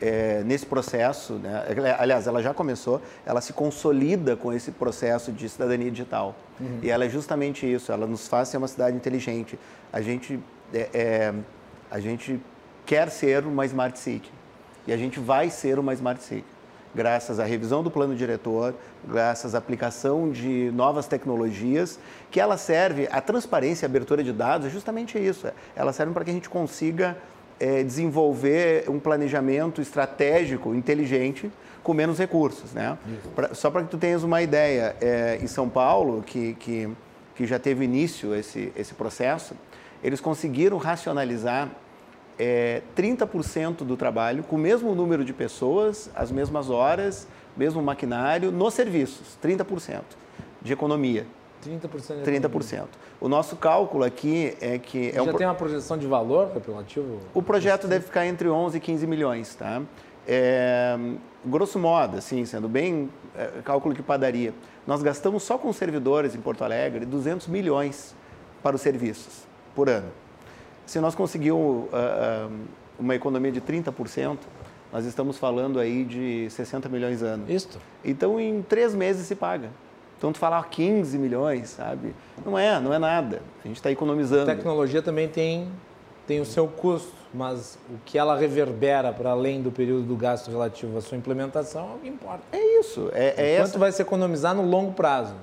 é, nesse processo, né? aliás, ela já começou, ela se consolida com esse processo de cidadania digital. Uhum. E ela é justamente isso, ela nos faz ser uma cidade inteligente. A gente, é, é, a gente quer ser uma smart city e a gente vai ser uma smart city graças à revisão do plano diretor, graças à aplicação de novas tecnologias, que ela serve, a transparência e abertura de dados é justamente isso. Ela serve para que a gente consiga é, desenvolver um planejamento estratégico inteligente com menos recursos. Né? Pra, só para que tu tenhas uma ideia, é, em São Paulo, que, que, que já teve início esse, esse processo, eles conseguiram racionalizar é, 30% do trabalho com o mesmo número de pessoas, as mesmas horas, mesmo maquinário, nos serviços, 30% de economia. 30% de 30%. O nosso cálculo aqui é que... É Já um... tem uma projeção de valor apelativo? O projeto deve ficar entre 11 e 15 milhões, tá? É, grosso modo, assim, sendo bem é, cálculo de padaria, nós gastamos só com servidores em Porto Alegre 200 milhões para os serviços por ano. Se nós conseguirmos uh, uma economia de 30%, nós estamos falando aí de 60 milhões de anos. Isso. Então, em três meses se paga. Então, tu falar 15 milhões, sabe? Não é, não é nada. A gente está economizando. A tecnologia também tem, tem o seu custo, mas o que ela reverbera para além do período do gasto relativo à sua implementação é o que importa. É isso. É, é Quanto essa... vai se economizar no longo prazo?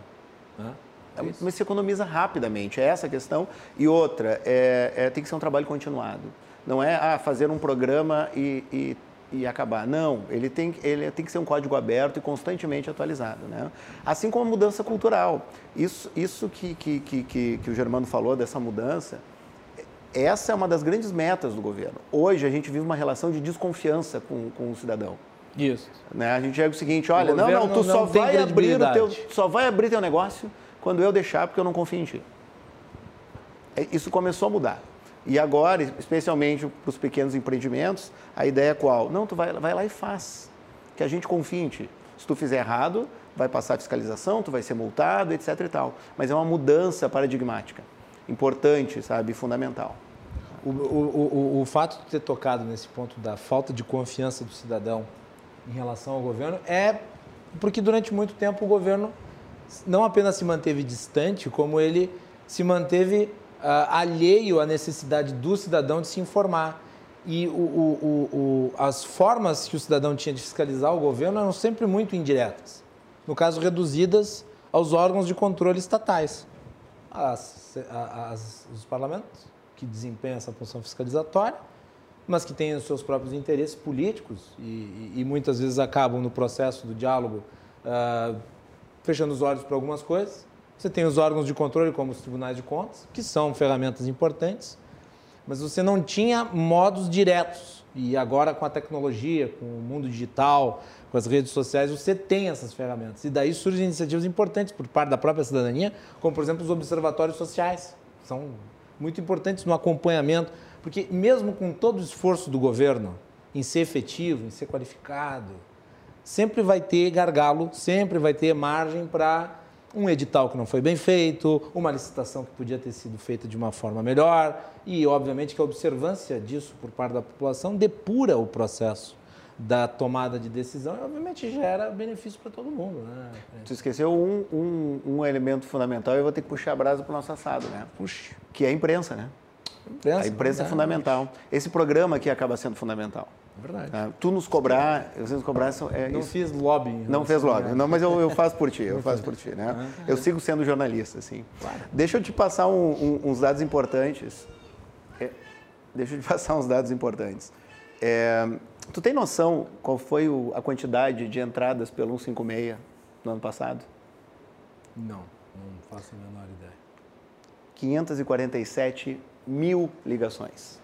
Né? É mas se economiza rapidamente, é essa a questão. E outra, é, é, tem que ser um trabalho continuado. Não é ah, fazer um programa e, e, e, acabar. Não, ele tem, ele tem que ser um código aberto e constantemente atualizado. Né? Assim como a mudança cultural. Isso, isso que, que, que, que, o Germano falou, dessa mudança, essa é uma das grandes metas do governo. Hoje a gente vive uma relação de desconfiança com, com o cidadão. Isso. Né? A gente chega o seguinte, olha, não, não, tu não só vai abrir o teu, só vai abrir teu negócio quando eu deixar, porque eu não confio em ti. É, isso começou a mudar. E agora, especialmente para os pequenos empreendimentos, a ideia é qual? Não, tu vai, vai lá e faz, que a gente confia em ti. Se tu fizer errado, vai passar fiscalização, tu vai ser multado, etc e tal. Mas é uma mudança paradigmática, importante, sabe, fundamental. O, o, o, o fato de ter tocado nesse ponto da falta de confiança do cidadão em relação ao governo é porque durante muito tempo o governo não apenas se manteve distante, como ele se manteve uh, alheio à necessidade do cidadão de se informar. E o, o, as formas que o cidadão tinha de fiscalizar o governo eram sempre muito indiretas. No caso, reduzidas aos órgãos de controle estatais. As, as, os parlamentos, que desempenham essa função fiscalizatória, mas que têm os seus próprios interesses políticos e, e muitas vezes acabam no processo do diálogo uh, fechando os olhos para algumas coisas. Você tem os órgãos de controle, como os tribunais de contas, que são ferramentas importantes, mas você não tinha modos diretos. E agora, com a tecnologia, com o mundo digital, com as redes sociais, você tem essas ferramentas. E daí surgem iniciativas importantes por parte da própria cidadania, como, por exemplo, os observatórios sociais. São muito importantes no acompanhamento, porque mesmo com todo o esforço do governo em ser efetivo, em ser qualificado, sempre vai ter gargalo, sempre vai ter margem para um edital que não foi bem feito, uma licitação que podia ter sido feita de uma forma melhor e, obviamente, que a observância disso por parte da população depura o processo da tomada de decisão e, obviamente, gera benefício para todo mundo. Né? Tu esqueceu um, um, um elemento fundamental e eu vou ter que puxar a brasa para o nosso assado, né? Puxa. Que é a imprensa, né? Imprensa, a imprensa é fundamental. Esse programa aqui acaba sendo fundamental. Verdade. É, tu nos cobrar, você nos cobrar é Não isso. fiz lobbying. Não fez lobbying, não, mas eu, eu faço por ti, eu faço por ti, né? Eu sigo sendo jornalista, assim. Claro. Deixa eu te passar um, um, uns dados importantes. É, deixa eu te passar uns dados importantes. É, tu tem noção qual foi o, a quantidade de entradas pelo 156 no ano passado? Não, não faço a menor ideia. 547 mil ligações.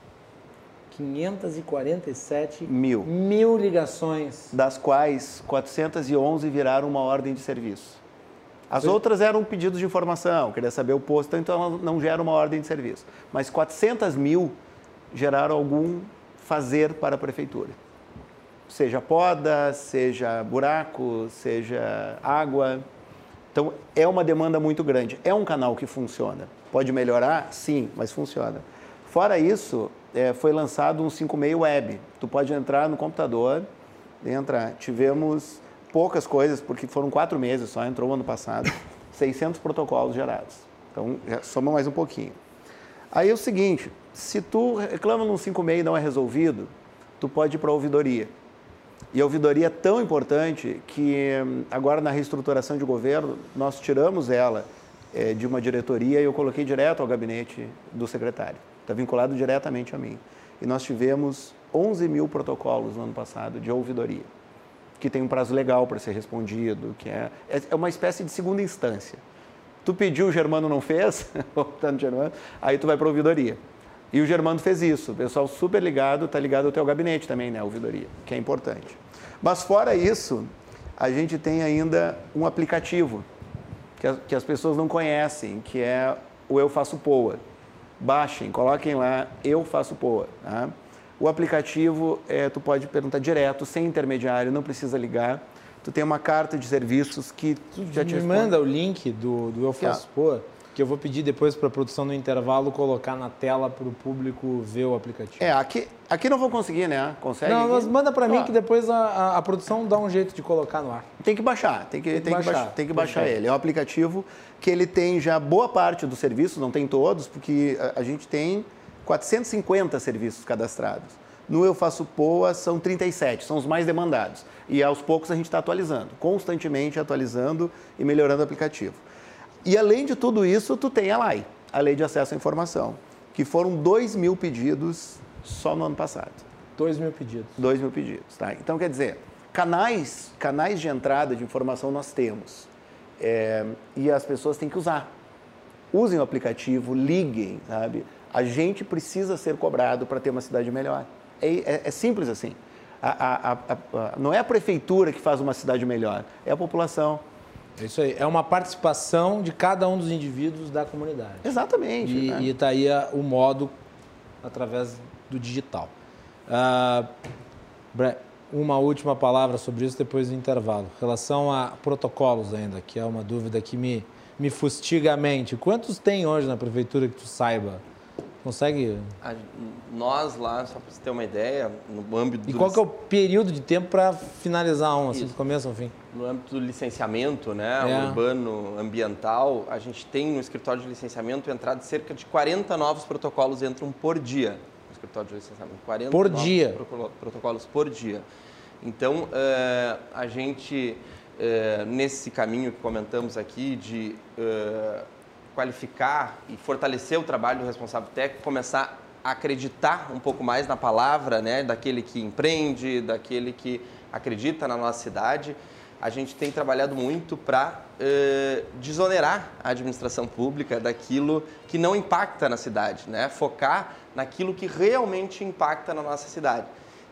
547 mil. mil ligações. Das quais 411 viraram uma ordem de serviço. As Foi... outras eram pedidos de informação, queria saber o posto, então não gera uma ordem de serviço. Mas 400 mil geraram algum fazer para a prefeitura. Seja poda, seja buraco, seja água. Então é uma demanda muito grande. É um canal que funciona. Pode melhorar? Sim, mas funciona. Fora isso, é, foi lançado um 56 Web. Tu pode entrar no computador, entra. Tivemos poucas coisas, porque foram quatro meses só, entrou ano passado, 600 protocolos gerados. Então, soma mais um pouquinho. Aí é o seguinte, se tu reclama num 56 e não é resolvido, tu pode ir para a ouvidoria. E a ouvidoria é tão importante que hum, agora na reestruturação de governo, nós tiramos ela é, de uma diretoria e eu coloquei direto ao gabinete do secretário está vinculado diretamente a mim. E nós tivemos 11 mil protocolos no ano passado de ouvidoria, que tem um prazo legal para ser respondido, que é, é uma espécie de segunda instância. Tu pediu, o Germano não fez, voltando Germano, aí tu vai para a ouvidoria. E o Germano fez isso. O pessoal super ligado, está ligado ao teu gabinete também, né, a ouvidoria, que é importante. Mas fora isso, a gente tem ainda um aplicativo que as pessoas não conhecem, que é o Eu Faço Poa baixem, coloquem lá, eu faço POA. Tá? O aplicativo, é, tu pode perguntar direto, sem intermediário, não precisa ligar. Tu tem uma carta de serviços que tu já te Me responde. manda o link do, do Eu Faço. POA que eu vou pedir depois para a produção no intervalo colocar na tela para o público ver o aplicativo. É, aqui, aqui não vou conseguir, né? Consegue? Não, mas manda para mim que depois a, a, a, produção dá um jeito de colocar no ar. Tem que baixar, tem que, tem, tem que baixar, baixar, tem que baixar ele. É um aplicativo que ele tem já boa parte dos serviços, não tem todos, porque a, a gente tem 450 serviços cadastrados. No Eu Faço Poa são 37, são os mais demandados. E aos poucos a gente está atualizando, constantemente atualizando e melhorando o aplicativo. E além de tudo isso, tu tem a LAI, a Lei de Acesso à Informação, que foram 2 mil pedidos só no ano passado. 2 mil pedidos. 2 mil pedidos, tá? Então, quer dizer, canais, canais de entrada de informação nós temos. É, e as pessoas têm que usar. Usem o aplicativo, liguem, sabe? A gente precisa ser cobrado para ter uma cidade melhor. É, é, é simples assim. A, a, a, não é a prefeitura que faz uma cidade melhor, é a população. É isso aí. É uma participação de cada um dos indivíduos da comunidade. Exatamente. E né? está aí o modo através do digital. Uh, uma última palavra sobre isso depois do intervalo. Em relação a protocolos ainda, que é uma dúvida que me, me fustiga a mente. Quantos tem hoje na prefeitura que tu saiba Consegue? A, nós lá, só para você ter uma ideia, no âmbito E qual que é o período de tempo para finalizar um, assim, do começo ao fim? No âmbito do licenciamento né, é. urbano, ambiental, a gente tem no escritório de licenciamento entrado cerca de 40 novos protocolos entram por dia no escritório de licenciamento. 40 por dia? protocolos por dia. Então, uh, a gente, uh, nesse caminho que comentamos aqui de uh, qualificar e fortalecer o trabalho do responsável técnico, começar a acreditar um pouco mais na palavra né, daquele que empreende, daquele que acredita na nossa cidade, a gente tem trabalhado muito para desonerar a administração pública daquilo que não impacta na cidade, né? focar naquilo que realmente impacta na nossa cidade.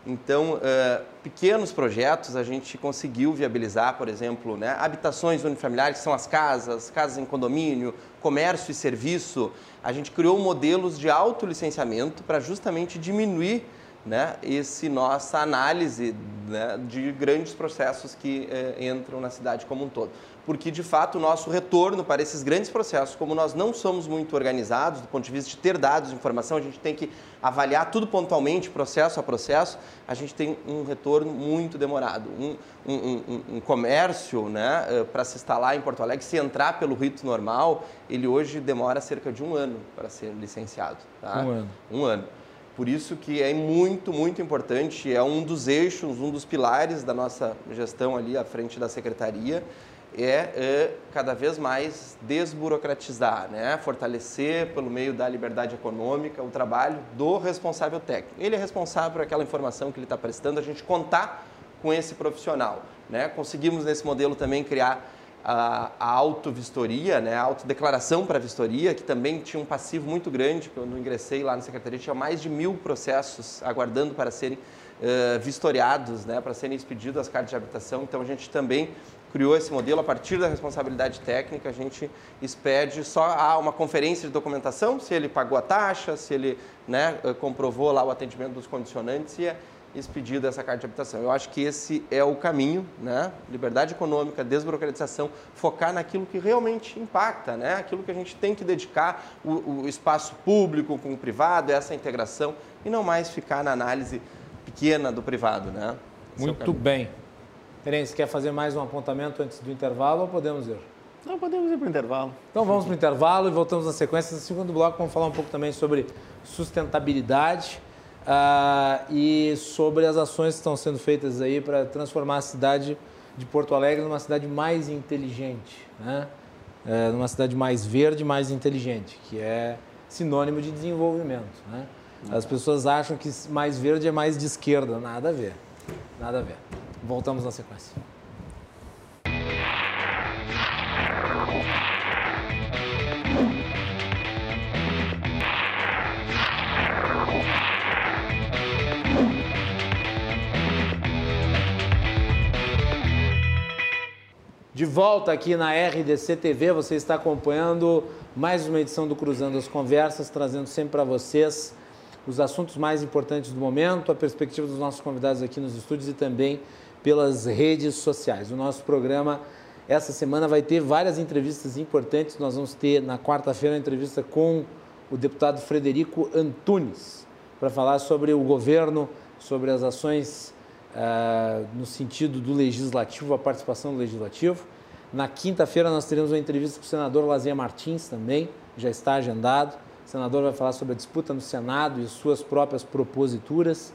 Então, uh, pequenos projetos a gente conseguiu viabilizar, por exemplo, né, habitações unifamiliares, que são as casas, casas em condomínio, comércio e serviço. A gente criou modelos de autolicenciamento para justamente diminuir né, esse nossa análise né, de grandes processos que eh, entram na cidade como um todo porque de fato o nosso retorno para esses grandes processos, como nós não somos muito organizados do ponto de vista de ter dados, informação, a gente tem que avaliar tudo pontualmente, processo a processo, a gente tem um retorno muito demorado. Um, um, um, um comércio né, eh, para se instalar em Porto Alegre, se entrar pelo rito normal, ele hoje demora cerca de um ano para ser licenciado. Tá? Um ano. Um ano. Por isso que é muito, muito importante, é um dos eixos, um dos pilares da nossa gestão ali à frente da secretaria, é, é, cada vez mais desburocratizar, né? fortalecer pelo meio da liberdade econômica o trabalho do responsável técnico. Ele é responsável por aquela informação que ele está prestando, a gente contar com esse profissional. Né? Conseguimos nesse modelo também criar a, a autovistoria, né? a autodeclaração para vistoria, que também tinha um passivo muito grande. Quando ingressei lá na secretaria, tinha mais de mil processos aguardando para serem uh, vistoriados, né? para serem expedidos as cartas de habitação. Então a gente também criou esse modelo a partir da responsabilidade técnica. A gente expede só a uma conferência de documentação, se ele pagou a taxa, se ele né, eh, comprovou lá o atendimento dos condicionantes e é expedido essa carta de habitação. Eu acho que esse é o caminho, né? Liberdade econômica, desburocratização, focar naquilo que realmente impacta, né? Aquilo que a gente tem que dedicar o, o espaço público com o privado, essa integração e não mais ficar na análise pequena do privado, né? Esse é Muito é bem. Terence, quer fazer mais um apontamento antes do intervalo ou podemos ir? Não, podemos ir para o intervalo. Então vamos para o intervalo e voltamos na sequência. No segundo bloco vamos falar um pouco também sobre sustentabilidade uh, e sobre as ações que estão sendo feitas aí para transformar a cidade de Porto Alegre numa cidade mais inteligente, né? É, numa cidade mais verde, mais inteligente, que é sinônimo de desenvolvimento. Né? As pessoas acham que mais verde é mais de esquerda, nada a ver, nada a ver. Voltamos na sequência. De volta aqui na RDC TV, você está acompanhando mais uma edição do Cruzando as Conversas, trazendo sempre para vocês os assuntos mais importantes do momento, a perspectiva dos nossos convidados aqui nos estúdios e também pelas redes sociais. O nosso programa essa semana vai ter várias entrevistas importantes. Nós vamos ter na quarta-feira uma entrevista com o deputado Frederico Antunes para falar sobre o governo, sobre as ações uh, no sentido do legislativo, a participação do legislativo. Na quinta-feira nós teremos uma entrevista com o senador Lazier Martins também, já está agendado. O senador vai falar sobre a disputa no Senado e suas próprias proposituras.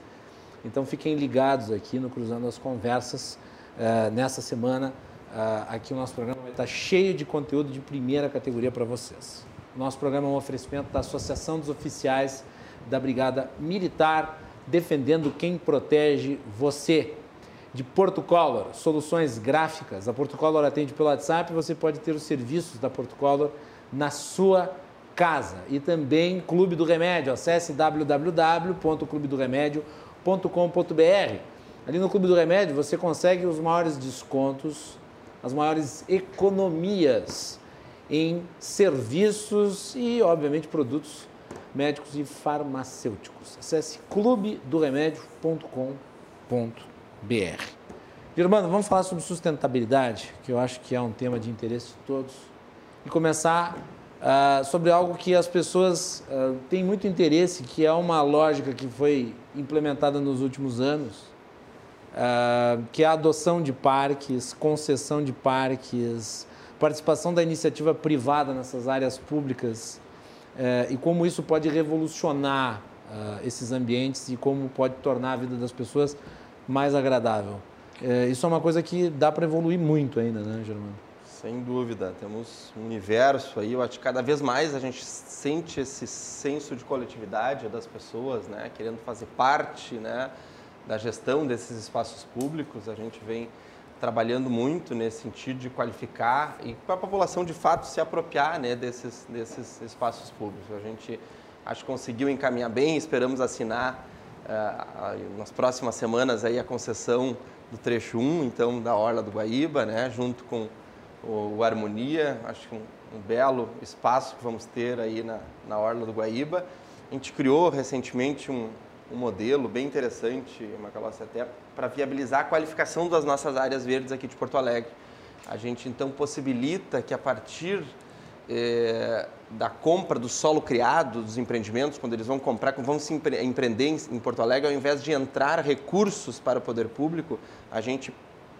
Então fiquem ligados aqui no Cruzando as Conversas. Uh, nessa semana, uh, aqui o nosso programa vai estar cheio de conteúdo de primeira categoria para vocês. Nosso programa é um oferecimento da Associação dos Oficiais da Brigada Militar, defendendo quem protege você. De Porto Color, soluções gráficas. A Porto Color atende pelo WhatsApp e você pode ter os serviços da Porto Color na sua casa. E também Clube do Remédio. Acesse www.clubedoremédio.com remédio.com.br. Ali no Clube do Remédio você consegue os maiores descontos, as maiores economias em serviços e, obviamente, produtos médicos e farmacêuticos. Acesse clubedoremédio.com.br. Germano, vamos falar sobre sustentabilidade, que eu acho que é um tema de interesse de todos. E começar uh, sobre algo que as pessoas uh, têm muito interesse, que é uma lógica que foi implementada nos últimos anos, uh, que é a adoção de parques, concessão de parques, participação da iniciativa privada nessas áreas públicas e como isso pode revolucionar esses ambientes e como pode tornar a vida das pessoas mais agradável. isso é uma coisa que dá para evoluir muito ainda, né, Germano? Sem dúvida, temos um universo aí, eu acho que cada vez mais a gente sente esse senso de coletividade das pessoas, né, querendo fazer parte, né, da gestão desses espaços públicos. A gente vem trabalhando muito nesse sentido de qualificar e para a população de fato se apropriar, né, desses desses espaços públicos. A gente acho que conseguiu encaminhar bem, esperamos assinar uh, nas próximas semanas aí a concessão do trecho 1, então da Orla do Guaíba, né, junto com o, o Harmonia, acho que um, um, belo espaço que vamos ter aí na, na Orla do Guaíba. A gente criou recentemente um, um modelo bem interessante, Macalossi, até para viabilizar a qualificação das nossas áreas verdes aqui de Porto Alegre. A gente então possibilita que a partir é, da compra do solo criado dos empreendimentos, quando eles vão comprar, vão se empreender em Porto Alegre, ao invés de entrar recursos para o poder público, a gente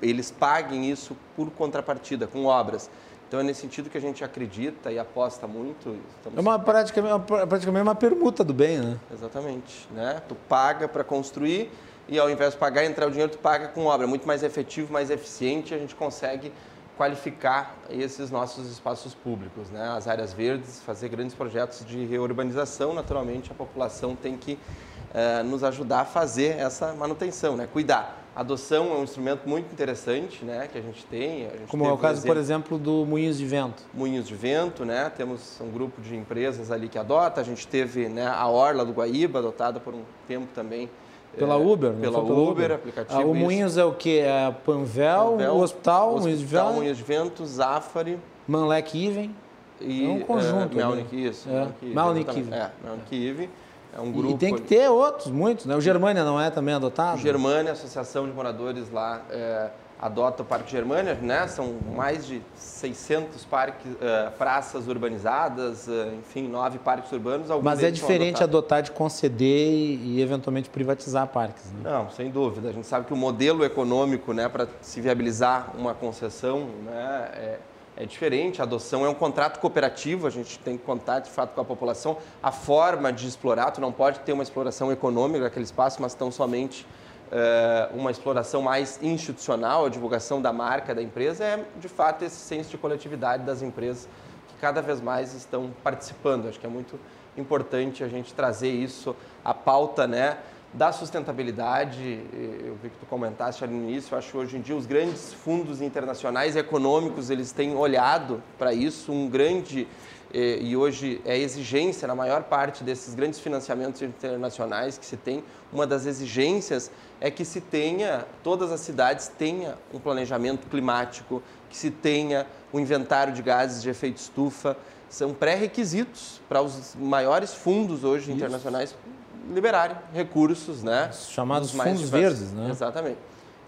eles paguem isso por contrapartida, com obras. Então é nesse sentido que a gente acredita e aposta muito. Estamos... É uma praticamente, uma praticamente uma permuta do bem, né? Exatamente. Né? Tu paga para construir e ao invés de pagar entrar o dinheiro, tu paga com obra. Muito mais efetivo, mais eficiente, a gente consegue qualificar esses nossos espaços públicos, né? as áreas verdes, fazer grandes projetos de reurbanização. Naturalmente, a população tem que uh, nos ajudar a fazer essa manutenção, né? cuidar. A adoção é um instrumento muito interessante, né, que a gente tem. A gente Como é o caso, exemplo, por exemplo, do Moinhos de Vento. Moinhos de Vento, né? Temos um grupo de empresas ali que adota. A gente teve né, a Orla do Guaíba, adotada por um tempo também. Pela é, Uber? Pela Uber, Uber, aplicativo. Ah, o Moinhos é o que? É Panvel, Panvel, o Hospital, Moinhos de Vento. Moinhos de Vento, Zafari. Manlec Even. E, é um conjunto. É, Melnik, isso. É. Even. É, Even. É um grupo. E tem que ter outros, muitos, né? O Germânia não é também adotado? O Germânia, a Associação de Moradores lá, é, adota o Parque Germânia, né? São mais de 600 parques, é, praças urbanizadas, é, enfim, nove parques urbanos. Mas é diferente adotar de conceder e, e, eventualmente privatizar parques, né? Não, sem dúvida. A gente sabe que o modelo econômico, né, para se viabilizar uma concessão, né, é, diferente, a adoção é um contrato cooperativo, a gente tem que contar de fato com a população. A forma de explorar, tu não pode ter uma exploração econômica naquele espaço, mas tão somente uh, uma exploração mais institucional, a divulgação da marca da empresa, é de fato esse senso de coletividade das empresas que cada vez mais estão participando. Acho que é muito importante a gente trazer isso à pauta, né? Da sustentabilidade, eu vi que tu comentaste ali no início, eu acho que hoje em dia os grandes fundos internacionais econômicos, eles têm olhado para isso, um grande, e hoje é exigência na maior parte desses grandes financiamentos internacionais que se tem, uma das exigências é que se tenha, todas as cidades tenha um planejamento climático, que se tenha um inventário de gases de efeito estufa, são pré-requisitos para os maiores fundos hoje isso. internacionais liberarem recursos, né? Chamados fundos diversos. verdes, né? Exatamente.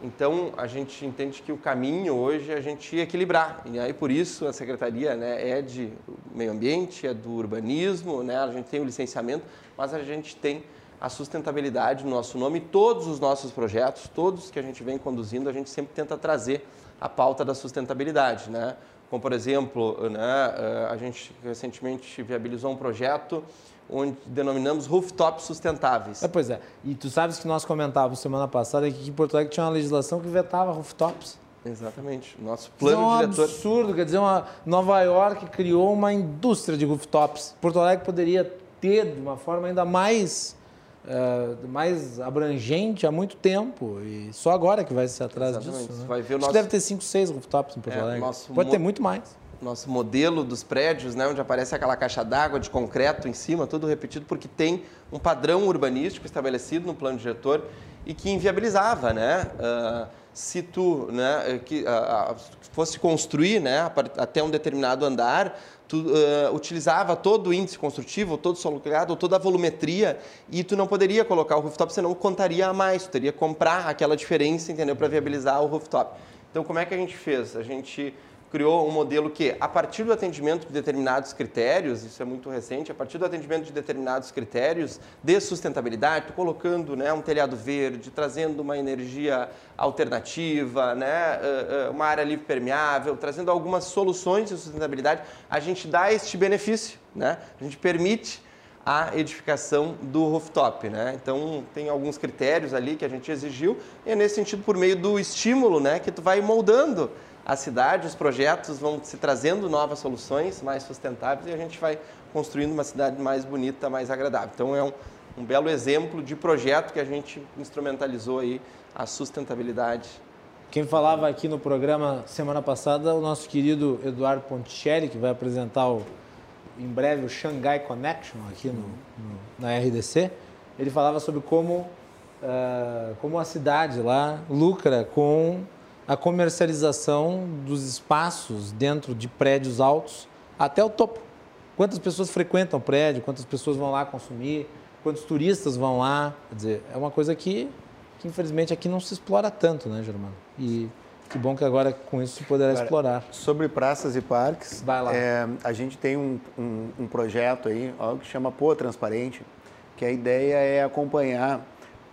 Então, a gente entende que o caminho hoje é a gente equilibrar. E aí, por isso, a Secretaria né, é de Meio Ambiente, é do Urbanismo, né, a gente tem o licenciamento, mas a gente tem a sustentabilidade no nosso nome. Todos os nossos projetos, todos que a gente vem conduzindo, a gente sempre tenta trazer a pauta da sustentabilidade. Né? Como, por exemplo, né, eh, a gente recentemente viabilizou um projeto onde denominamos rooftops sustentáveis. É, pois é. E tu sabes que nós comentávamos semana passada que em Porto Alegre tinha uma legislação que vetava rooftops. Exatamente. Nosso plano Isso é um diretor... absurdo. Quer dizer, uma Nova York criou uma indústria de rooftops. Porto Alegre poderia ter de uma forma ainda mais, uh, mais abrangente há muito tempo. E só agora que vai ser atrás Exatamente. disso. Né? Vai ver o nosso... deve ter 5, 6 rooftops em Porto é, Alegre. Pode mo... ter muito mais nosso modelo dos prédios, né, onde aparece aquela caixa d'água de concreto em cima, tudo repetido, porque tem um padrão urbanístico estabelecido no plano diretor e que inviabilizava, né? Uh, se tu né, que, uh, fosse construir né, até um determinado andar, tu uh, utilizava todo o índice construtivo, todo o solo criado, toda a volumetria e tu não poderia colocar o rooftop, senão contaria a mais, tu teria que comprar aquela diferença, entendeu, para viabilizar o rooftop. Então, como é que a gente fez? A gente criou um modelo que, a partir do atendimento de determinados critérios, isso é muito recente, a partir do atendimento de determinados critérios de sustentabilidade, colocando né, um telhado verde, trazendo uma energia alternativa, né, eh, eh, uma área livre permeável, trazendo algumas soluções de sustentabilidade, a gente dá este benefício, né? a gente permite a edificação do rooftop. Né? Então, tem alguns critérios ali que a gente exigiu, e é nesse sentido, por meio do estímulo, né, que tu vai moldando a cidade, os projetos vão se trazendo novas soluções mais sustentáveis e a gente vai construindo uma cidade mais bonita, mais agradável. Então é um, um belo exemplo de projeto que a gente instrumentalizou aí a sustentabilidade. Quem falava aqui no programa semana passada, o nosso querido Eduardo Ponticelli, que vai apresentar o, em breve o Shanghai Connection aqui no, no, na RDC. Ele falava sobre como, uh, como a cidade lá lucra com a comercialização dos espaços dentro de prédios altos até o topo. Quantas pessoas frequentam o prédio, quantas pessoas vão lá consumir, quantos turistas vão lá. Quer dizer, é uma coisa que, que infelizmente aqui não se explora tanto, né, Germano? E que bom que agora com isso se poderá agora, explorar. Sobre praças e parques, Vai lá. É, a gente tem um, um, um projeto aí, algo que chama Poa Transparente, que a ideia é acompanhar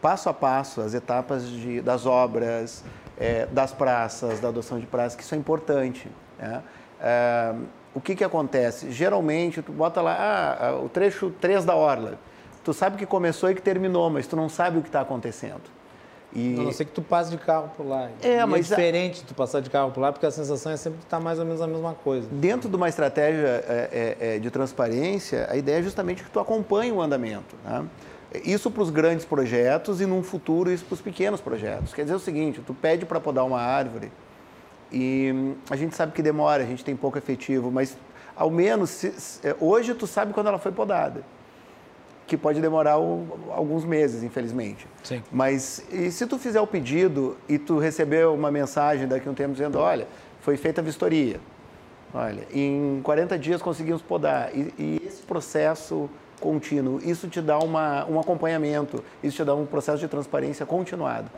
passo a passo as etapas de, das obras, é, das praças, da adoção de praças, que isso é importante. Né? É, o que, que acontece? Geralmente, tu bota lá ah, o trecho 3 da Orla. Tu sabe que começou e que terminou, mas tu não sabe o que está acontecendo. E... A não ser que tu passe de carro por lá. É, e é mas é diferente tu passar de carro por lá, porque a sensação é sempre que está mais ou menos a mesma coisa. Dentro de uma estratégia é, é, é, de transparência, a ideia é justamente que tu acompanhe o andamento. Né? Isso para os grandes projetos e num futuro isso para os pequenos projetos. Quer dizer o seguinte, tu pede para podar uma árvore e a gente sabe que demora, a gente tem pouco efetivo, mas ao menos se, se, hoje tu sabe quando ela foi podada. Que pode demorar o, alguns meses, infelizmente. Sim. Mas e se tu fizer o pedido e tu receber uma mensagem daqui a um tempo dizendo, olha, foi feita a vistoria. Olha, em 40 dias conseguimos podar. E, e esse processo contínuo. Isso te dá uma, um acompanhamento, isso te dá um processo de transparência continuado.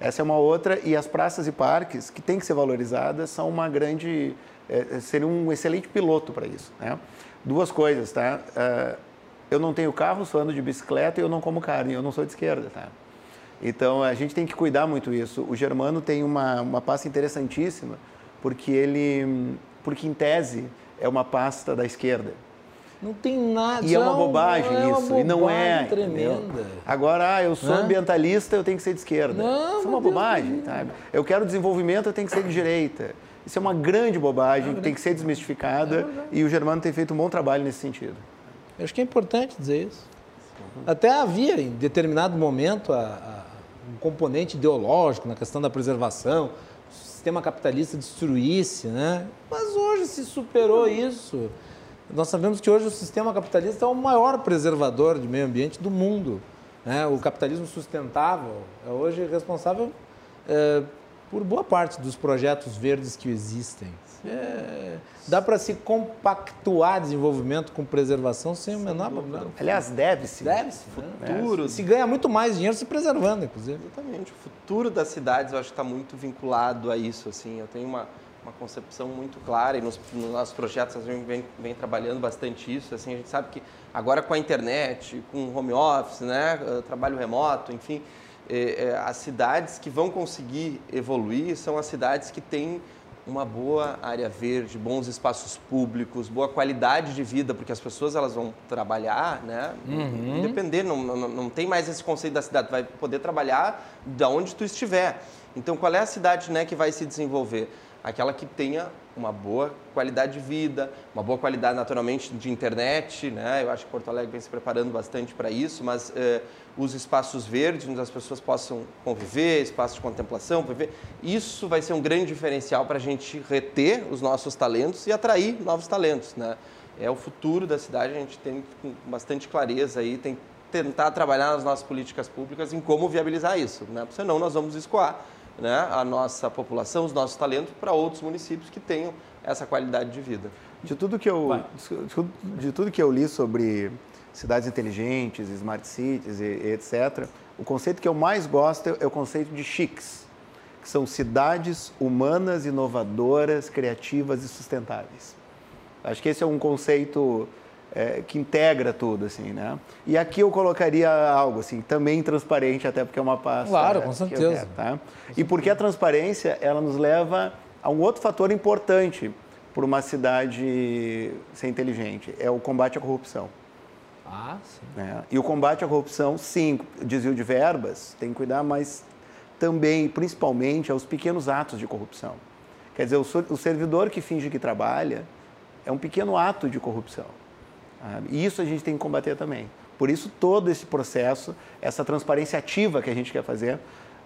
Essa é uma outra, e as praças e parques, que têm que ser valorizadas, são uma grande. É, seria um excelente piloto para isso. Né? Duas coisas, tá? Uh, eu não tenho carro, sou ando de bicicleta e eu não como carne, eu não sou de esquerda, tá? Então a gente tem que cuidar muito isso. O Germano tem uma, uma pasta interessantíssima, porque ele, porque em tese é uma pasta da esquerda. Não tem nada. E é uma bobagem é uma isso. Bobagem e não é. Tremenda. Entendeu? Agora, ah, eu sou ambientalista, eu tenho que ser de esquerda. Não, isso é uma bobagem, sabe? Eu quero desenvolvimento, eu tenho que ser de direita. Isso é uma grande bobagem, é tem que ser desmistificada. É e o Germano tem feito um bom trabalho nesse sentido. Eu acho que é importante dizer isso. Até havia, em determinado momento, a, a, um componente ideológico na questão da preservação, o sistema capitalista destruísse, né? Mas hoje se superou isso. Nós sabemos que hoje o sistema capitalista é o maior preservador de meio ambiente do mundo. Né? O capitalismo sustentável é hoje responsável é, por boa parte dos projetos verdes que existem. É, dá para se compactuar desenvolvimento com preservação sem o menor problema. Aliás, deve-se. Deve-se. Né? Futuro. Se ganha muito mais dinheiro se preservando, inclusive. Exatamente. O futuro das cidades eu acho que está muito vinculado a isso. Assim. Eu tenho uma uma concepção muito clara e nos, nos nossos projetos a gente vem, vem, trabalhando bastante isso. Assim, a gente sabe que agora com a internet, com home office, né, eh, trabalho remoto, enfim, é, é, as cidades que vão conseguir evoluir são as cidades que têm uma boa área verde, bons espaços públicos, boa qualidade de vida, porque as pessoas elas vão trabalhar, né? Uhum. Independente, não, não, não tem mais esse conceito da cidade, vai poder trabalhar da onde tu estiver. Então, qual é a cidade né, que vai se desenvolver? Aquela que tenha uma boa qualidade de vida, uma boa qualidade naturalmente de internet, né? Eu acho que Porto Alegre vem se preparando bastante para isso, mas eh, os espaços verdes onde as pessoas possam conviver, espaços de contemplação, viver, isso vai ser um grande diferencial para a gente reter os nossos talentos e atrair novos talentos, né? É o futuro da cidade, a gente tem com bastante clareza aí, tem que tentar trabalhar nas nossas políticas públicas em como viabilizar isso, né? Senão nós vamos escoar né, a nossa população, os nossos talentos para outros municípios que tenham essa qualidade de vida. De tudo que eu, de tudo que eu li sobre cidades inteligentes, smart cities e, e etc., o conceito que eu mais gosto é o conceito de chics. que são cidades humanas, inovadoras, criativas e sustentáveis. Acho que esse é um conceito é, que integra tudo, assim, né? E aqui eu colocaria algo, assim, também transparente, até porque é uma pasta... Claro, com certeza. Quero, tá? E porque a transparência, ela nos leva a um outro fator importante para uma cidade ser inteligente, é o combate à corrupção. Ah, sim. É, e o combate à corrupção, sim, desvio de verbas, tem que cuidar, mas também, principalmente, aos pequenos atos de corrupção. Quer dizer, o servidor que finge que trabalha é um pequeno ato de corrupção. E isso a gente tem que combater também. Por isso, todo esse processo, essa transparência ativa que a gente quer fazer,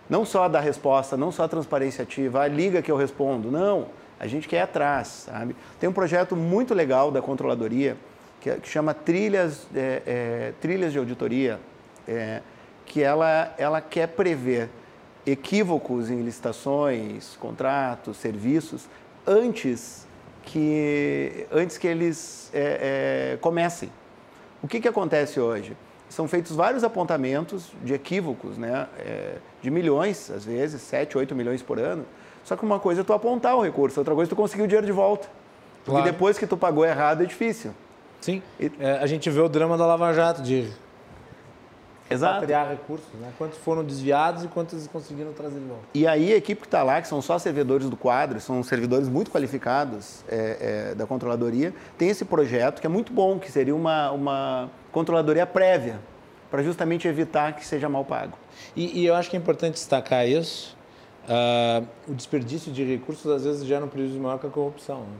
não só da resposta, não só a transparência ativa, a liga que eu respondo, não, a gente quer ir atrás, sabe? Tem um projeto muito legal da controladoria que, que chama Trilhas, é, é, Trilhas de Auditoria, é, que ela, ela quer prever equívocos em licitações, contratos, serviços, antes que, antes que eles é, é, comecem. O que, que acontece hoje? São feitos vários apontamentos de equívocos, né? É, de milhões, às vezes, 7, 8 milhões por ano. Só que uma coisa é tu apontar o recurso, outra coisa é tu conseguir o dinheiro de volta. Porque claro. depois que tu pagou errado é difícil. Sim. E... É, a gente vê o drama da Lava Jato, de Exato. criar recursos, né? Quantos foram desviados e quantos eles conseguiram trazer de volta. E aí a equipe que está lá, que são só servidores do quadro, são servidores muito qualificados é, é, da controladoria, tem esse projeto que é muito bom, que seria uma, uma controladoria prévia, para justamente evitar que seja mal pago. E, e eu acho que é importante destacar isso. Uh, o desperdício de recursos às vezes gera um prejuízo maior que a corrupção. Né?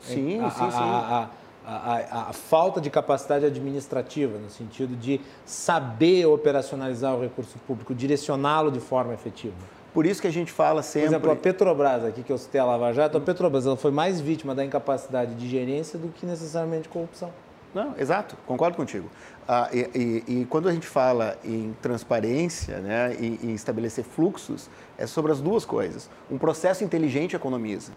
Sim, a, sim, sim. A, a, a, a, falta de capacidade administrativa, no sentido de saber operacionalizar o recurso público, direcioná-lo de forma efetiva. Por isso que a gente fala sempre. Por exemplo, a Petrobras, aqui que eu citei a Lava Jato, a Petrobras ela foi mais vítima da incapacidade de gerência do que necessariamente corrupção. Não, exato, concordo contigo. Ah, e, e, e, quando a gente fala em transparência, né, em, em estabelecer fluxos, é sobre as duas coisas. Um processo inteligente economiza.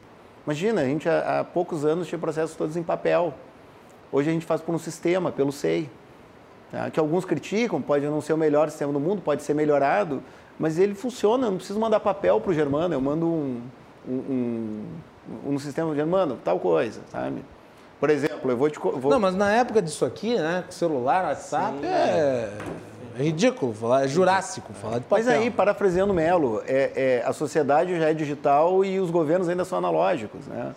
Imagina, a gente há, há poucos anos tinha processos todos em papel. Hoje a gente faz por um sistema, pelo SEI, tá? que alguns criticam, pode não ser o melhor sistema do mundo, pode ser melhorado, mas ele funciona, eu não preciso mandar papel para o Germano, eu mando um, um, um, um sistema Germano, tal coisa, sabe? Por exemplo, eu vou te... Vou... Não, mas na época disso aqui, né, celular, WhatsApp, Sim. é... É ridículo falar, é jurássico falar de papel. Mas aí, parafraseando Melo, é, é, a sociedade já é digital e os governos ainda são analógicos, né?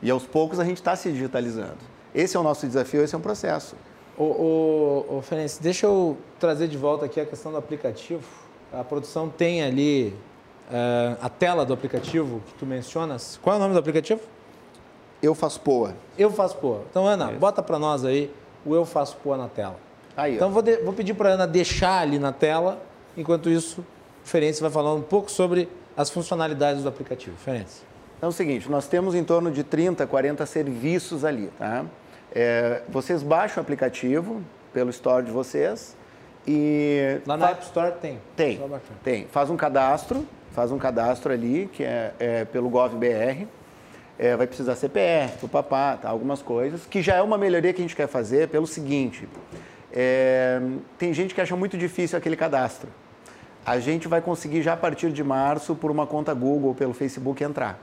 E aos poucos a gente está se digitalizando. Esse é o nosso desafio, esse é um processo. Ô, ô, ô Ferenc, deixa eu trazer de volta aqui a questão do aplicativo. A produção tem ali uh, a tela do aplicativo que tu mencionas. Qual é o nome do aplicativo? Eu Faço Poa. Eu Faço Poa. Então, Ana, Isso. bota para nós aí o Eu Faço Poa na tela. Aí, então, vou, de, vou pedir para Ana deixar ali na tela. Enquanto isso, o Ferenc vai falar um pouco sobre as funcionalidades do aplicativo. Ferenc. Então é o seguinte, nós temos em torno de 30, 40 serviços ali, tá? É, vocês baixam o aplicativo pelo store de vocês e... Lá na App Store tem? Tem, tem. Faz um cadastro, faz um cadastro ali, que é, é pelo GovBR. É, vai precisar CPF, papá, tá, algumas coisas, que já é uma melhoria que a gente quer fazer pelo seguinte. É, tem gente que acha muito difícil aquele cadastro. A gente vai conseguir já a partir de março, por uma conta Google ou pelo Facebook, entrar.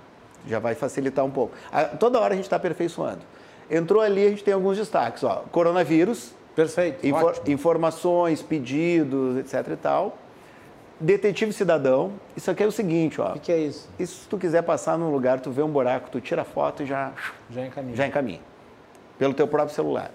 Já vai facilitar um pouco. A, toda hora a gente está aperfeiçoando. Entrou ali, a gente tem alguns destaques. Ó, coronavírus. Perfeito. Infor informações, pedidos, etc e tal. Detetive cidadão. Isso aqui é o seguinte, ó. O que, que, é isso? Isso, se tu quiser passar num lugar, tu vê um buraco, tu tira a foto e já... Já encaminha. Já encaminha. Pelo teu próprio celular.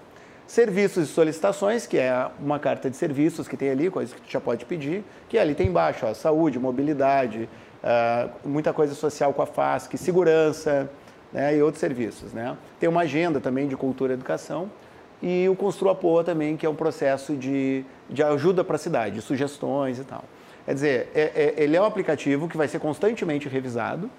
Serviços e solicitações, que é uma carta de serviços que tem ali, coisas que tu já pode pedir, que ali tem embaixo, ó, saúde, mobilidade, uh, muita coisa social com a FASC, segurança, né, e outros serviços. Né? Tem uma agenda também de cultura e educação e o Construa Poa também, que é um processo de, de ajuda para a cidade, de sugestões e tal. Quer dizer, é, é, ele é um aplicativo que vai ser constantemente revisado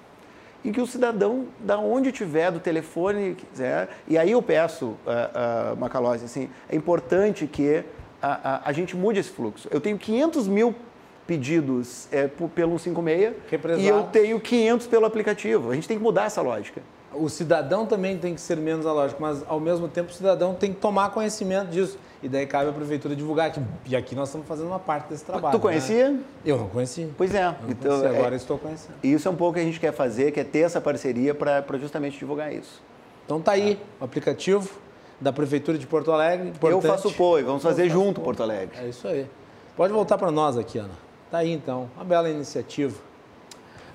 e que o cidadão, da onde tiver, do telefone quiser, e aí eu peço, uh, uh, Macalossi, assim, é importante que a, a, a, gente mude esse fluxo. Eu tenho 500 mil pedidos é, pelo 156 e eu tenho 500 pelo aplicativo. A gente tem que mudar essa lógica. O cidadão também tem que ser menos alógico, mas ao mesmo tempo o cidadão tem que tomar conhecimento disso. E daí cabe a prefeitura divulgar aqui. E aqui nós estamos fazendo uma parte desse trabalho. Tu conhecia? Né? Eu não conhecia. Pois é. então, conhecia, agora é, estou conhecendo. Isso é um pouco que a gente quer fazer, que é ter essa parceria para justamente divulgar isso. Então tá aí, é. o aplicativo da Prefeitura de Porto Alegre. Importante. Eu faço apoio, vamos fazer junto Porto Alegre. É isso aí. Pode voltar para nós aqui, Ana. Tá aí então, uma bela iniciativa.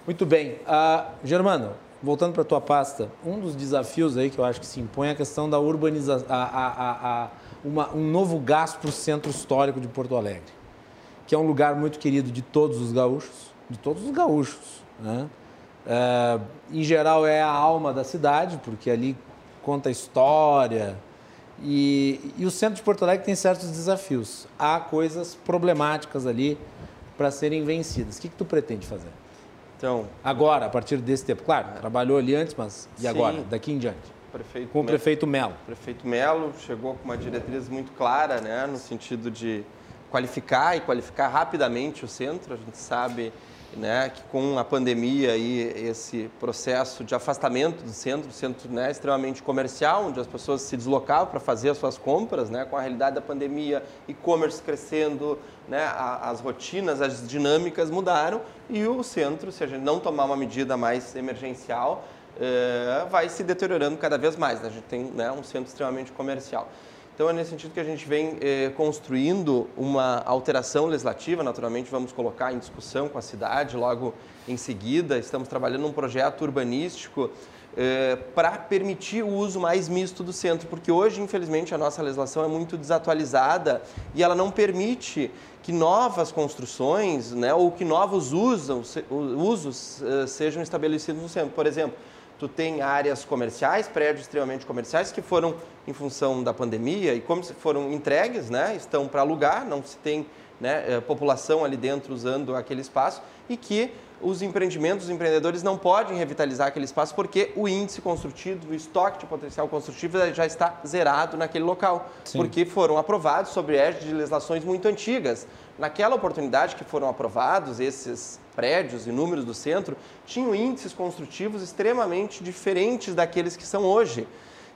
Muito bem. Uh, Germano, voltando para a tua pasta, um dos desafios aí que eu acho que se impõe é a questão da urbanização, a, a, a, um novo gasto para o centro histórico de Porto Alegre, que é um lugar muito querido de todos os gaúchos, de todos os gaúchos. Né? É, em geral é a alma da cidade, porque ali conta a história. E, e o centro de Porto Alegre tem certos desafios. Há coisas problemáticas ali para serem vencidas. O que, que tu pretende fazer? Então, agora, a partir desse tempo, claro, trabalhou ali antes, mas e sim, agora, daqui em diante? Prefeito com o prefeito Melo. O prefeito Melo chegou com uma diretriz muito clara, né, no sentido de qualificar e qualificar rapidamente o centro. A gente sabe né, que com a pandemia e esse processo de afastamento do centro, centro né, extremamente comercial, onde as pessoas se deslocavam para fazer as suas compras, né, com a realidade da pandemia, e-commerce crescendo, né, as rotinas, as dinâmicas mudaram e o centro, se a gente não tomar uma medida mais emergencial, é, vai se deteriorando cada vez mais. Né? A gente tem né, um centro extremamente comercial. Então é nesse sentido que a gente vem eh, construindo uma alteração legislativa, naturalmente vamos colocar em discussão com a cidade logo em seguida. Estamos trabalhando num projeto urbanístico eh, para permitir o uso mais misto do centro, porque hoje, infelizmente, a nossa legislação é muito desatualizada e ela não permite que novas construções né, ou que novos usos, usos eh, sejam estabelecidos no centro. Por exemplo, tu tem áreas comerciais, prédios extremamente comerciais que foram em função da pandemia e como foram entregues, né, estão para alugar, não se tem né, eh, população ali dentro usando aquele espaço e que os empreendimentos, os empreendedores não podem revitalizar aquele espaço porque o índice construtivo, o estoque de potencial construtivo já está zerado naquele local, Sim. porque foram aprovados sobre égide de legislações muito antigas. Naquela oportunidade que foram aprovados esses prédios e números do centro, tinham índices construtivos extremamente diferentes daqueles que são hoje.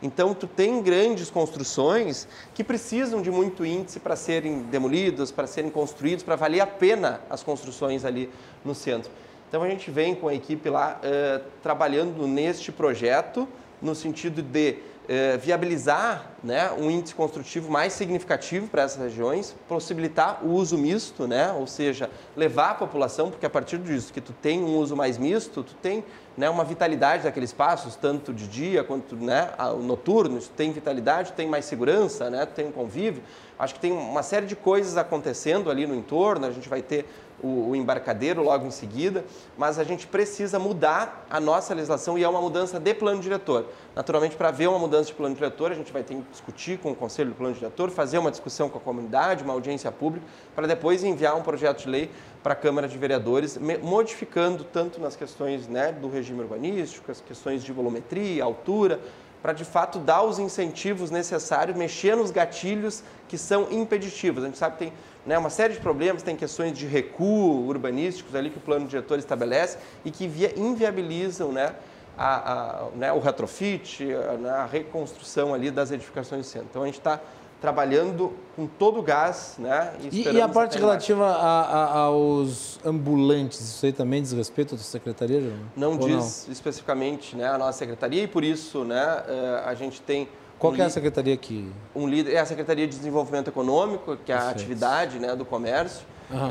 Então, tu tem grandes construções que precisam de muito índice para serem demolidas, para serem construídas, para valer a pena as construções ali no centro. Então, a gente vem com a equipe lá uh, trabalhando neste projeto, no sentido de eh, viabilizar né, um índice construtivo mais significativo para essas regiões, possibilitar o uso misto, né, ou seja, levar a população, porque a partir disso que tu tem um uso mais misto, tu tem né, uma vitalidade daqueles espaços, tanto de dia quanto né, noturno, tu tem vitalidade, tem mais segurança, né, tu tem um convívio. Acho que tem uma série de coisas acontecendo ali no entorno, a gente vai ter o, o, embarcadeiro logo em seguida, mas a gente precisa mudar a nossa legislação e é uma mudança de plano diretor. Naturalmente, para ver uma mudança de plano diretor, a gente vai ter que discutir com o Conselho do Plano Diretor, fazer uma discussão com a comunidade, uma audiência pública, para depois enviar um projeto de lei para a Câmara de Vereadores, modificando tanto nas questões né, do regime urbanístico, as questões de volumetria, altura, para de fato dar os incentivos necessários, mexer nos gatilhos que são impeditivos. A gente sabe que tem né, uma série de problemas, tem questões de recuo urbanísticos ali que o plano diretor estabelece e que via, inviabilizam né, a, a, né, o retrofit, a, né, a, reconstrução ali das edificações do centro. Então a gente está trabalhando com todo o gás, né? E, e, e a parte relativa a, aos ambulantes, isso aí também diz respeito à secretaria? Não, não diz não? especificamente né, a nossa secretaria e por isso né, eh, a gente tem qual um é a secretaria que... Um líder, é a Secretaria de Desenvolvimento Econômico, que é a atividade né, do comércio,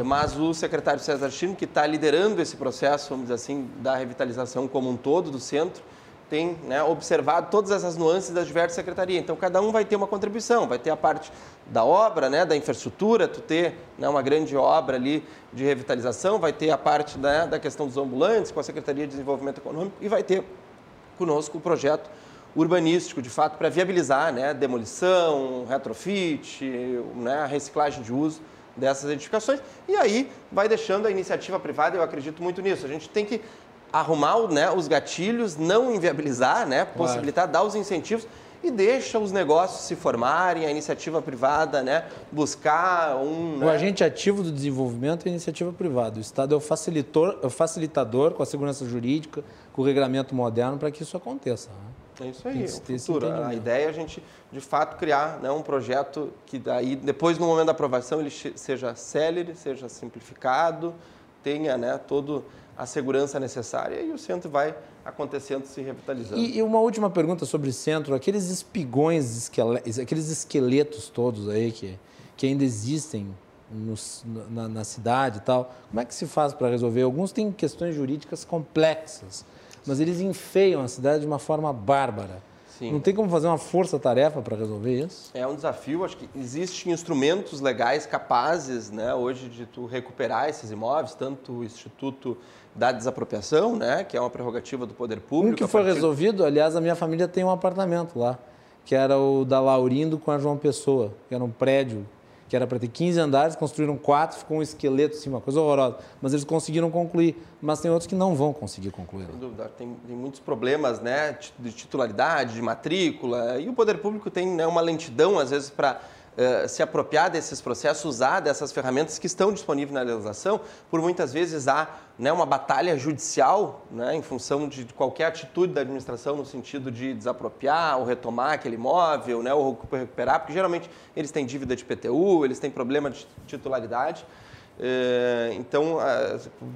mas o secretário César Chino, que está liderando esse processo, vamos dizer assim, da revitalização como um todo do centro, tem né, observado todas essas nuances das diversas secretarias. Então, cada um vai ter uma contribuição, vai ter a parte da obra, né, da infraestrutura, tu ter né, uma grande obra ali de revitalização, vai ter a parte né, da questão dos ambulantes com a Secretaria de Desenvolvimento Econômico e vai ter conosco o projeto urbanístico, de fato, para viabilizar né, demolição, retrofit, né, reciclagem de uso dessas edificações. E aí vai deixando a iniciativa privada, eu acredito muito nisso. A gente tem que arrumar né, os gatilhos, não inviabilizar, né, possibilitar, dar os incentivos e deixa os negócios se formarem, a iniciativa privada né, buscar um. O né? agente ativo do desenvolvimento é a iniciativa privada. O Estado é o facilitador, é o facilitador com a segurança jurídica, com o regramento moderno para que isso aconteça. Né? É isso aí, o futuro. A ideia é a gente, de fato, criar né, um projeto que daí, depois, no momento da aprovação, ele seja célere, seja simplificado, tenha né, toda a segurança necessária e o centro vai acontecendo, se revitalizando. E, e uma última pergunta sobre o centro, aqueles espigões, aqueles esqueletos todos aí que, que ainda existem nos, na, na, cidade e tal, como é que se faz para resolver? Alguns têm questões jurídicas complexas, mas eles enfeiam a cidade de uma forma bárbara. Sim. Não tem como fazer uma força-tarefa para resolver isso? É um desafio. Acho que existem instrumentos legais capazes, né, hoje, de tu recuperar esses imóveis, tanto o Instituto da Desapropriação, né, que é uma prerrogativa do poder público. Um que foi partir... resolvido, aliás, a minha família tem um apartamento lá, que era o da Laurindo com a João Pessoa, que era um prédio que era para ter 15 andares, construíram quatro, ficou um esqueleto assim, uma coisa horrorosa. Mas eles conseguiram concluir. Mas tem outros que não vão conseguir concluir. Sem dúvida. Tem, tem muitos problemas né, de titularidade, de matrícula. E o poder público tem né, uma lentidão, às vezes, para Uh, se apropriar desses processos, usar dessas ferramentas que estão disponíveis na legislação, por muitas vezes há né, uma batalha judicial né, em função de qualquer atitude da administração no sentido de desapropriar ou retomar aquele imóvel, né, ou recuperar, porque geralmente eles têm dívida de PTU, eles têm problema de titularidade. É, então,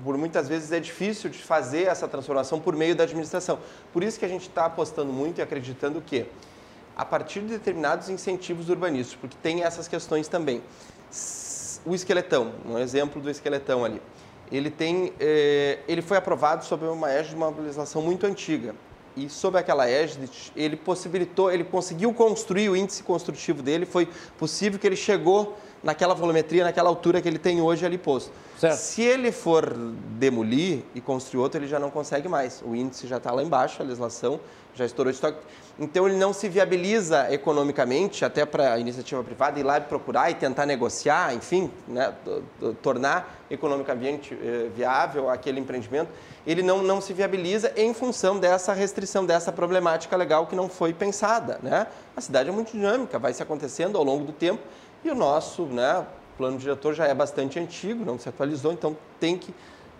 por muitas vezes é difícil de fazer essa transformação por meio da administração. Por isso que a gente está apostando muito e acreditando que, a partir de determinados incentivos urbanísticos, porque tem essas questões também. O esqueletão, um exemplo do esqueletão ali ele tem, eh, ele foi aprovado sob uma égide de uma legislação muito antiga. E sob aquela égide, ele possibilitou, ele conseguiu construir o índice construtivo dele, foi possível que ele chegou naquela volumetria, naquela altura que ele tem hoje ali posto. Certo. Se ele for demolir e construir outro, ele já não consegue mais. O índice já está lá embaixo, a legislação já estourou de estoque. Então, ele não se viabiliza economicamente, até para a iniciativa privada ir lá procurar e tentar negociar, enfim, né, tornar economicamente eh, viável aquele empreendimento. Ele não, não se viabiliza em função dessa restrição, dessa problemática legal que não foi pensada. Né? A cidade é muito dinâmica, vai se acontecendo ao longo do tempo e o nosso né, plano diretor já é bastante antigo, não se atualizou, então tem que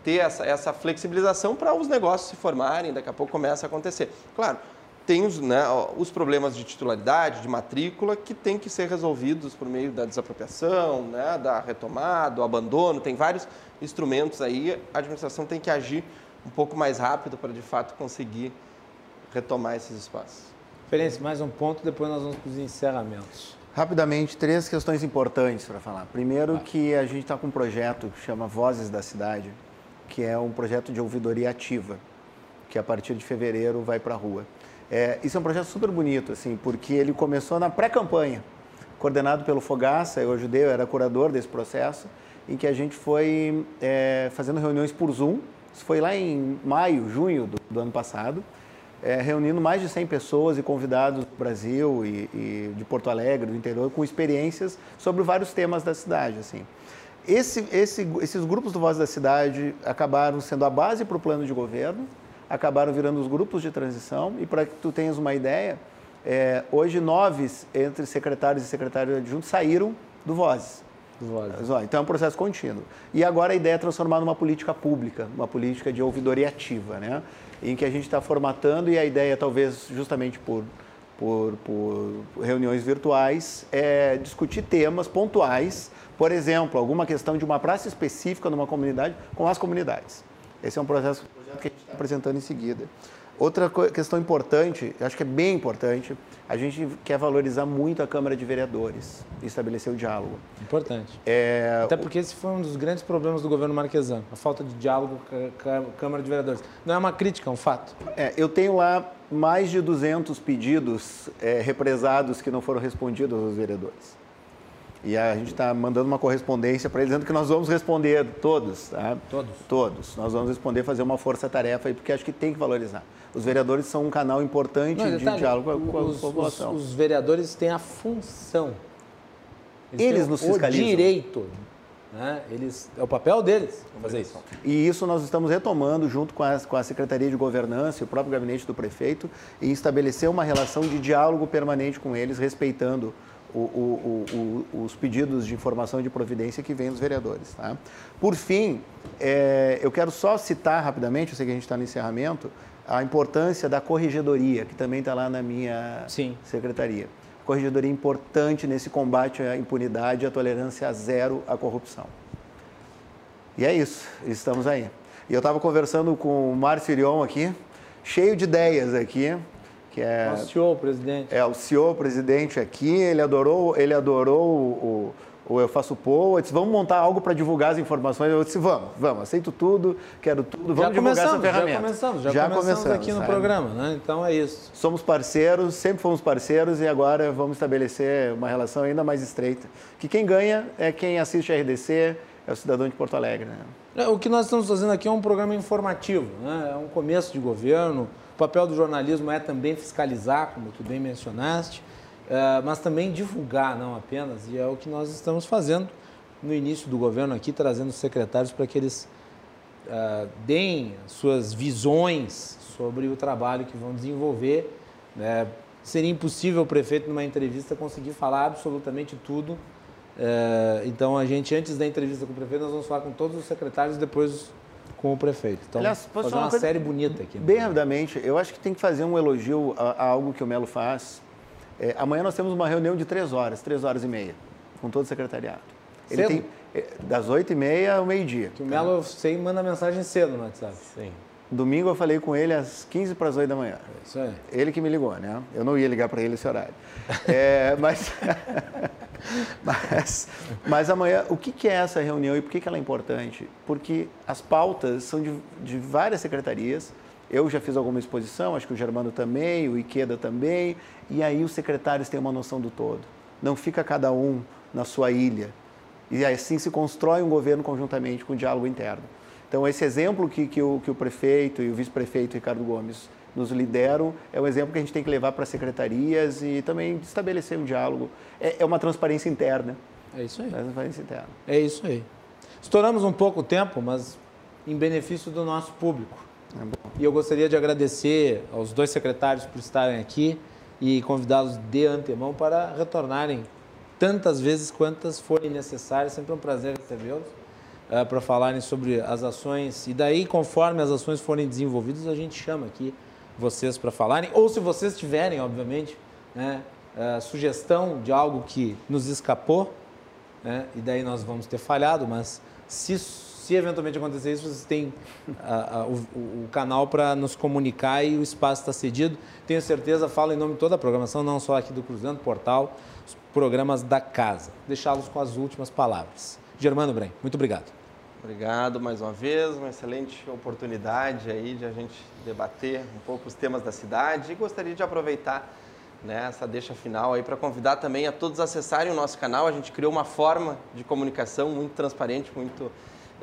ter essa, essa flexibilização para os negócios se formarem, daqui a pouco começa a acontecer. Claro, tem os, né, os problemas de titularidade, de matrícula, que tem que ser resolvidos por meio da desapropriação, né, da retomada, do abandono, tem vários instrumentos aí, a administração tem que agir um pouco mais rápido para, de fato, conseguir retomar esses espaços. Ferenc, mais um ponto, depois nós vamos para os encerramentos. Rapidamente, três questões importantes para falar. Primeiro, que a gente está com um projeto que chama Vozes da Cidade, que é um projeto de ouvidoria ativa, que a partir de fevereiro vai para a rua. É, isso é um projeto super bonito, assim, porque ele começou na pré-campanha, coordenado pelo Fogaça, eu ajudei, eu era curador desse processo, em que a gente foi é, fazendo reuniões por Zoom, isso foi lá em maio, junho do, do ano passado, é, reunindo mais de 100 pessoas e convidados do Brasil e, e, de Porto Alegre, do interior, com experiências sobre vários temas da cidade, assim. Esse, esse, esses grupos do Voz da Cidade acabaram sendo a base para o plano de governo, acabaram virando os grupos de transição. E para que tu tenhas uma ideia, é, hoje nove entre secretários e secretários adjuntos saíram do Vozes. Vozes. Então é um processo contínuo. E agora a ideia é transformar numa política pública, uma política de ouvidoria ativa, né? em que a gente está formatando e a ideia, talvez justamente por, por, por reuniões virtuais, é discutir temas pontuais, por exemplo, alguma questão de uma praça específica numa comunidade com as comunidades. Esse é um processo que a gente está apresentando em seguida. Outra questão importante, acho que é bem importante, a gente quer valorizar muito a Câmara de Vereadores e estabelecer o diálogo. Importante. É... Até porque esse foi um dos grandes problemas do governo marquesano, a falta de diálogo com a Câmara de Vereadores. Não é uma crítica, é um fato. É, eu tenho lá mais de 200 pedidos é, represados que não foram respondidos aos vereadores. E a gente está mandando uma correspondência para eles dizendo que nós vamos responder todos, tá? Todos. Todos. Nós vamos responder, fazer uma força-tarefa aí, porque acho que tem que valorizar. Os vereadores são um canal importante Não, de detalhe, diálogo com a, os, população. Os, os, vereadores têm a função. Eles, eles nos fiscalizam. O direito Né? Eles, é o papel deles fazer isso. E isso nós estamos retomando junto com a, com a Secretaria de Governança e o próprio gabinete do prefeito e estabelecer uma relação de diálogo permanente com eles, respeitando o, o, os pedidos de informação e de providência que vêm dos vereadores. Tá? Por fim, é, eu quero só citar rapidamente, eu sei que a gente está no encerramento, a importância da corregedoria, que também está lá na minha Sim. secretaria. Corregedoria importante nesse combate à impunidade e à tolerância zero à corrupção. E é isso, estamos aí. E eu estava conversando com o Márcio Irion aqui, cheio de ideias aqui, que é o CEO, presidente. É o CEO, presidente aqui. Ele adorou, ele adorou o, o Eu Faço Poa. Disse, vamos montar algo para divulgar as informações. Eu disse, vamos, vamos, aceito tudo, quero tudo, vamos já divulgar essa ferramenta. Já começamos, já, já começamos, começamos aqui no sabe? programa, né? Então é isso. Somos parceiros, sempre fomos parceiros e agora vamos estabelecer uma relação ainda mais estreita. Que quem ganha é quem assiste a RDC, é o cidadão de Porto Alegre. Né? É, o que nós estamos fazendo aqui é um programa informativo, né? é um começo de governo, o papel do jornalismo é também fiscalizar, como tu bem mencionaste, é, mas também divulgar, não apenas, e é o que nós estamos fazendo no início do governo aqui, trazendo os secretários para que eles é, deem suas visões sobre o trabalho que vão desenvolver. Né? Seria impossível o prefeito, numa entrevista, conseguir falar absolutamente tudo. É, então, a gente, antes da entrevista com o prefeito, nós vamos falar com todos os secretários, depois com o prefeito. Então, Aliás, fazer uma, uma série bonita aqui. Bem rapidamente, eu acho que tem que fazer um elogio a, a algo que o Melo faz. É, amanhã nós temos uma reunião de três horas, três horas e meia, com todo o secretariado. Ele cedo? tem é, das oito e meia ao meio-dia. Que o Melo, eu sei, manda mensagem cedo no WhatsApp. Sim. Domingo eu falei com ele às 15 para as 8 da manhã. É isso aí. Ele que me ligou, né? Eu não ia ligar para ele esse horário. é, mas, mas, mas amanhã, o que, é essa reunião e por que, que ela é importante? Porque as pautas são de, de várias secretarias. Eu já fiz alguma exposição, acho que o Germano também, o Iqueda também. E aí os secretários têm uma noção do todo. Não fica cada um na sua ilha. E assim se constrói um governo conjuntamente com o diálogo interno. Então, esse exemplo que, que, o, que o prefeito e o vice-prefeito Ricardo Gomes nos lideram é um exemplo que a gente tem que levar para as secretarias e também estabelecer um diálogo. É, é uma transparência interna. É isso aí. É transparência interna. É isso aí. Estouramos um pouco o tempo, mas em benefício do nosso público. É e eu gostaria de agradecer aos dois secretários por estarem aqui e convidá-los de antemão para retornarem tantas vezes quantas forem necessárias. Sempre um prazer recebê-los uh, para falarem sobre as ações. E daí, conforme as ações forem desenvolvidas, a gente chama aqui vocês para falarem. Ou se vocês tiverem, obviamente, né, uh, sugestão de algo que nos escapou, né, e daí nós vamos ter falhado, mas se, se eventualmente acontecer isso, vocês têm o, o, canal para nos comunicar e o espaço está cedido. Tenho certeza, falo em nome de toda a programação, não só aqui do Cruzando Portal, os programas da casa. Deixá-los com as últimas palavras. Germano Brem, muito obrigado. Obrigado mais uma vez, uma excelente oportunidade aí de a gente debater um pouco os temas da cidade. E gostaria de aproveitar né, essa deixa final aí para convidar também a todos a acessarem o nosso canal. A gente criou uma forma de comunicação muito transparente, muito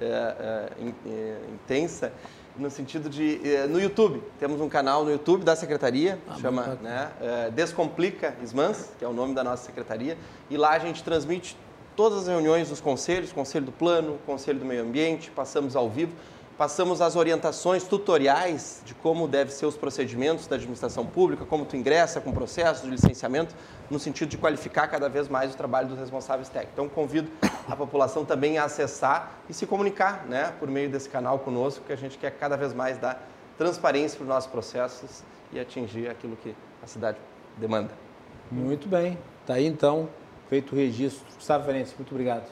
é, é, é, intensa no sentido de no YouTube. Temos um canal no YouTube da secretaria ah, chama né, Descomplica Ismans que é o nome da nossa secretaria. E lá a gente transmite todas as reuniões dos conselhos, Conselho do Plano, Conselho do Meio Ambiente, passamos ao vivo, passamos as orientações tutoriais de como devem ser os procedimentos da administração pública, como tu ingressa com processos de licenciamento, no sentido de qualificar cada vez mais o trabalho dos responsáveis técnicos. Então, convido a população também a acessar e se comunicar né, por meio desse canal conosco, que a gente quer cada vez mais dar transparência para os nossos processos e atingir aquilo que a cidade demanda. Muito bem. Está aí, então, feito o registro. Gustavo Ferenc, muito obrigado.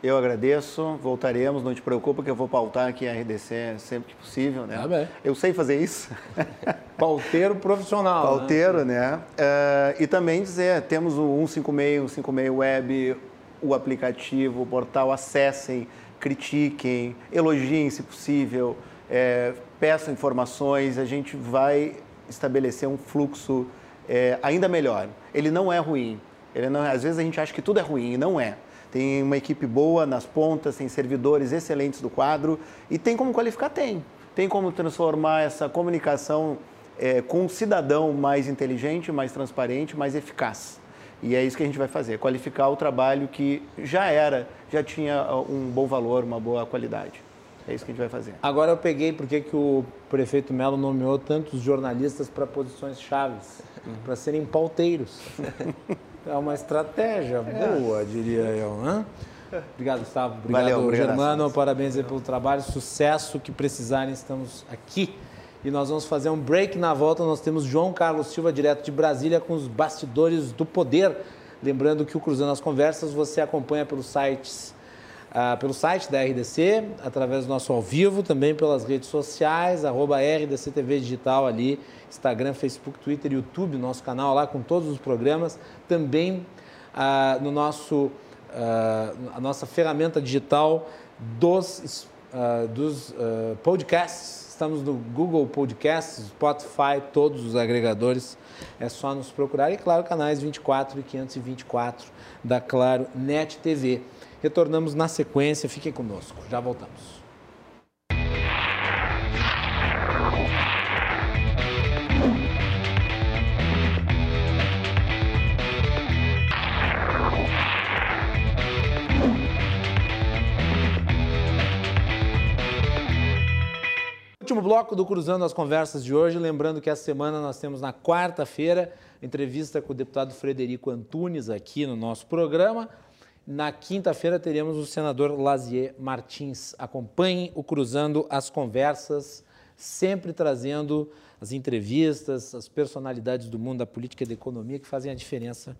Eu agradeço, voltaremos, não te preocupa que eu vou pautar aqui a RDC sempre que possível, né? Ah, bem. Eu sei fazer isso. Pauteiro profissional. Né? Pauteiro, né? né? Uh, e também dizer, temos o 156, 156 Web, o aplicativo, o portal, acessem, critiquem, elogiem se possível, é, peçam informações, a gente vai estabelecer um fluxo é, ainda melhor. Ele não é ruim, ele não, às vezes a gente acha que tudo é ruim e não é. Tem uma equipe boa nas pontas, tem servidores excelentes do quadro e tem como qualificar? Tem. Tem como transformar essa comunicação é, com um cidadão mais inteligente, mais transparente, mais eficaz. E é isso que a gente vai fazer, qualificar o trabalho que já era, já tinha um bom valor, uma boa qualidade. É isso que a gente vai fazer. Agora eu peguei porque que o prefeito Melo nomeou tantos jornalistas para posições chaves, uhum. para serem pauteiros. é uma estratégia boa, diria eu, né? Obrigado, Gustavo. Obrigado, Valeu, obrigado Germano. Parabéns pelo trabalho, sucesso que precisarem, estamos aqui. E nós vamos fazer um break na volta. Nós temos João Carlos Silva, direto de Brasília, com os bastidores do poder. Lembrando que o Cruzando as Conversas você acompanha pelos sites, uh, pelo site da RDC, através do nosso ao vivo, também pelas redes sociais, arroba RDC TV Digital ali, Instagram, Facebook, Twitter, YouTube, nosso canal lá com todos os programas. Também uh, no nosso uh, a nossa ferramenta digital dos, uh, dos uh, podcasts. Estamos no Google Podcasts, Spotify, todos os agregadores. É só nos procurar. E, claro, canais 24 e 524 da Claro Net TV. Retornamos na sequência. Fiquem conosco. Já voltamos. Último bloco do Cruzando as Conversas de hoje. Lembrando que essa semana nós temos na quarta-feira entrevista com o deputado Frederico Antunes aqui no nosso programa. Na quinta-feira teremos o senador Lazier Martins. Acompanhe o Cruzando as Conversas, sempre trazendo as entrevistas, as personalidades do mundo da política e da economia que fazem a diferença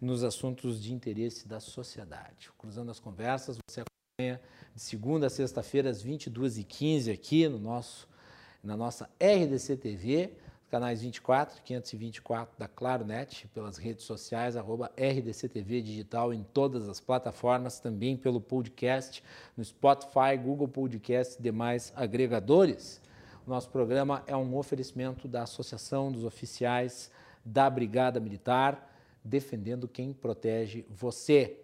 nos assuntos de interesse da sociedade. O Cruzando as Conversas, você acompanha de segunda a sexta-feira, às 22h15, aqui no nosso na nossa RDC TV, canais 24, 524 da Claro Net, pelas redes sociais, arroba RDC TV Digital em todas as plataformas, também pelo podcast no Spotify, Google Podcast e demais agregadores. O nosso programa é um oferecimento da Associação dos Oficiais da Brigada Militar, defendendo quem protege você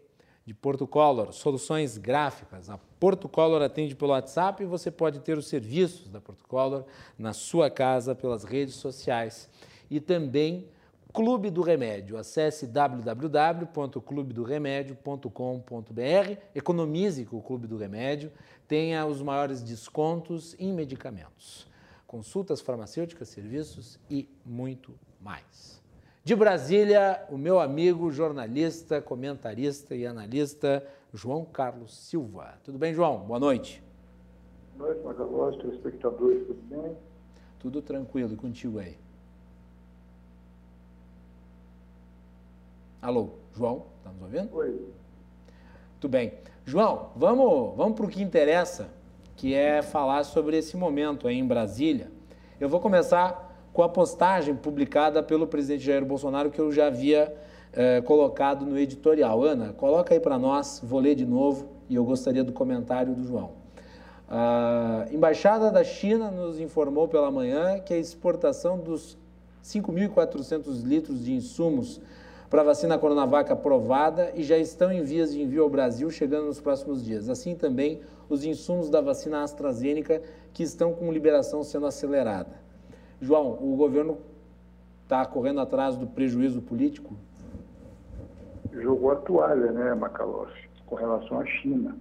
de Porto Color, soluções gráficas. A Porto Color atende pelo WhatsApp e você pode ter os serviços da Porto Color na sua casa pelas redes sociais. E também Clube do Remédio. Acesse www.clubedoremédio.com.br, economize com o Clube do Remédio, tenha os maiores descontos em medicamentos, consultas farmacêuticas, serviços e muito mais. De Brasília, o meu amigo jornalista, comentarista e analista João Carlos Silva. Tudo bem, João? Boa noite. Boa noite, Macalós, telespectadores, tudo bem? Tudo tranquilo, e contigo aí? Alô, João, está nos ouvindo? Oi. Tudo bem. João, vamos, vamos para o que interessa, que é falar sobre esse momento aí em Brasília. Eu vou começar com a postagem publicada pelo presidente Jair Bolsonaro que eu já havia eh, colocado no editorial. Ana, coloca aí para nós, vou ler de novo e eu gostaria do comentário do João. A Embaixada da China nos informou pela manhã que a exportação dos 5.400 litros de insumos para a vacina Coronavac aprovada e já estão em vias de envio ao Brasil, chegando nos próximos dias. Assim também os insumos da vacina AstraZeneca, que estão com liberação sendo acelerada. João, o governo está correndo atrás do prejuízo político? Jogou a toalha, né, Macalossi, com relação à China.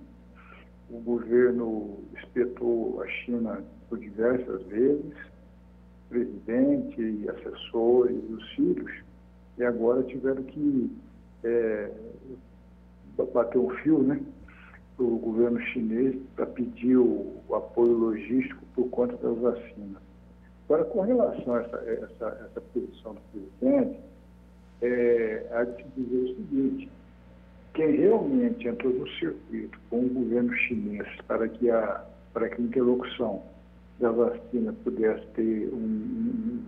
O governo espetou a China por diversas vezes, presidente, assessores, os filhos, e agora tiveram que é, bater um fio, né, o governo chinês para pedir o apoio logístico por conta das vacinas. Agora, com relação a essa, essa, essa posição do presidente, é, há de se dizer o seguinte, quem realmente entrou no circuito com o governo chinês para que a, para que a interlocução da vacina pudesse ter um, um,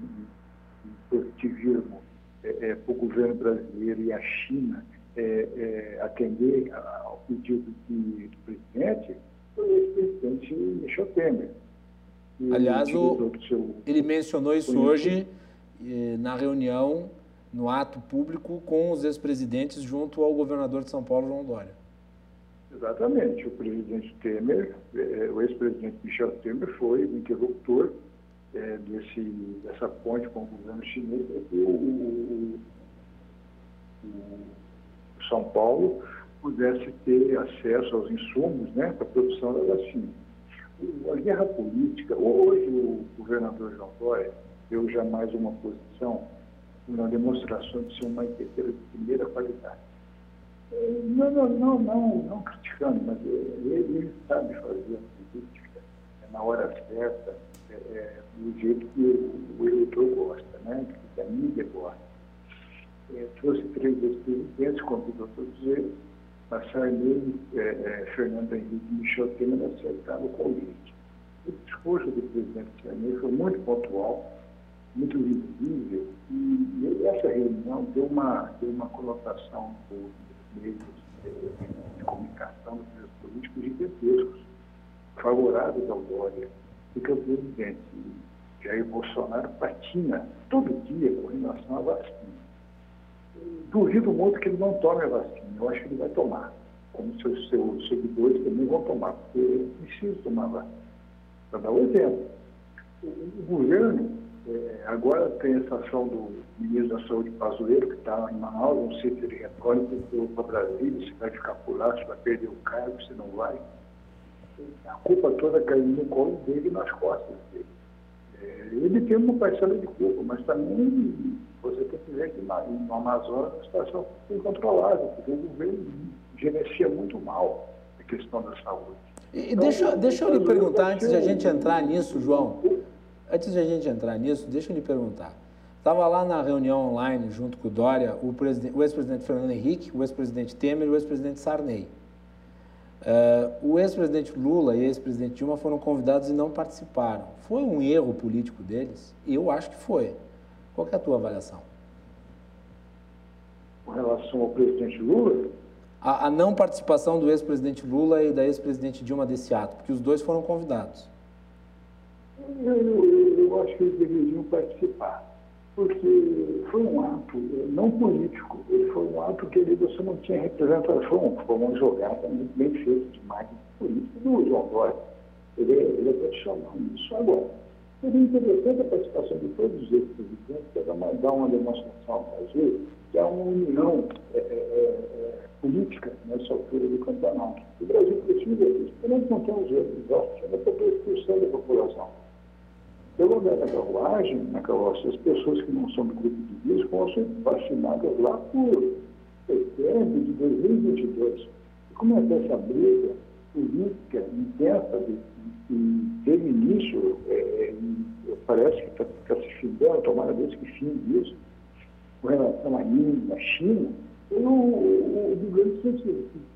um positivismo é, é, para o governo brasileiro e a China é, é atender ao pedido de, do presidente, foi o ex-presidente Michel Temer. Aliás, o, ele mencionou isso hoje eh, na reunião, no ato público, com os ex-presidentes junto ao governador de São Paulo, João Dória. Exatamente. O presidente Temer, eh, o ex-presidente Michel Temer, foi o interlocutor eh, desse, dessa ponte com o governo chinês. O, o, o São Paulo pudesse ter acesso aos insumos né, para a produção da vacina. A guerra política, hoje o governador João Dória deu jamais uma posição, uma demonstração de ser uma empreiteira de primeira qualidade. Não, não, não, não, não criticando, mas ele, sabe fazer a política na hora certa, é, é, do jeito que o, eleitor gosta, né? que a mídia gosta. É, trouxe três ex-presidentes, convidou todos eles, a Sarney, é, é, Fernando Henrique Michel Temer acertaram o convite. O discurso do presidente Sarney foi muito pontual, muito visível, e essa reunião deu uma, deu uma colocação dos meios de comunicação, dos meios políticos gigantescos, favoráveis ao Dória, porque o presidente Jair Bolsonaro patina todo dia com relação à vacina. Duvido muito que ele não tome a vacina, eu acho que ele vai tomar, como seus, seguidores também vão tomar, porque ele precisa tomar a vacina. Para dar um exemplo, o, governo é, agora tem essa ação do ministro da Saúde Pazuello, que está em Manaus, sei se ele retorna para Brasília, se vai ficar por lá, se vai perder o cargo, se não vai. A culpa toda caiu no colo dele nas costas dele. É, ele tem uma parcela de culpa, mas também você tem que ver que na, no Amazonas a situação é incontrolável, porque o governo gerencia muito mal a questão da saúde. E então, deixa, deixa eu lhe perguntar, antes de a gente entrar nisso, João, antes de a gente entrar nisso, deixa eu lhe perguntar. Estava lá na reunião online, junto com o Dória, o, o ex-presidente Fernando Henrique, o ex-presidente Temer e o ex-presidente Sarney. Uh, o ex-presidente Lula e o ex-presidente Dilma foram convidados e não participaram. Foi um erro político deles? Eu acho que foi. Qual é a tua avaliação? Com relação ao presidente Lula? A, a não participação do ex-presidente Lula e da ex-presidente Dilma desse ato, porque os dois foram convidados. Eu, eu, eu acho que eles deveriam participar porque foi um ato não político, ele foi um ato que ele, você não tinha representação, foi uma jogada muito bem feita de marketing político do João Dória. Ele, ele é tradicional nisso. Agora, seria interessante a participação de todos os ex-presidentes para dar, dar uma demonstração ao Brasil que há uma união é, é, é, é política nessa altura do campeonato. O Brasil precisa disso, porque nós não temos outros, nós temos 2% da população. Pelo menos na carruagem, na carroça, as pessoas que não são do grupo de risco vão ser vacinadas lá por setembro de 2022. E como é que essa briga política intensa de, que teve início, é, parece que está tá se findando, tomara Deus que fim disso, com relação à Índia, à China, o, o, o governo precisa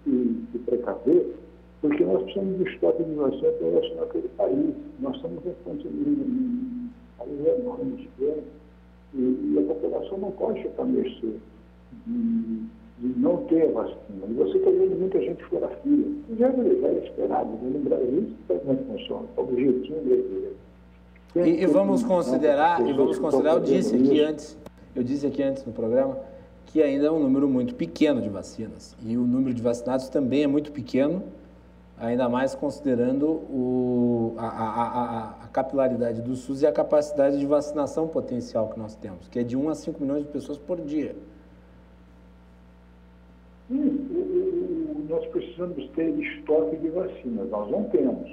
se, se, precaver porque nós precisamos de estoque de vacina para aquele país. Nós estamos reconstruindo um país enorme, gigante, e, e a população não pode ficar mercê de, de não ter vacina. E você está vendo muita gente fora fila. Já, já é esperado, né? no Brasil isso é que funciona, é o objetivo brasileiro. E, e, vamos considerar, e vamos considerar, eu disse aqui antes, eu disse aqui antes no programa, que ainda é um número muito pequeno de vacinas. E o número de vacinados também é muito pequeno ainda mais considerando o, a, a, a, a, capilaridade do SUS e a capacidade de vacinação potencial que nós temos, que é de 1 a 5 milhões de pessoas por dia. Sim, nós precisamos ter estoque de vacinas, nós não temos.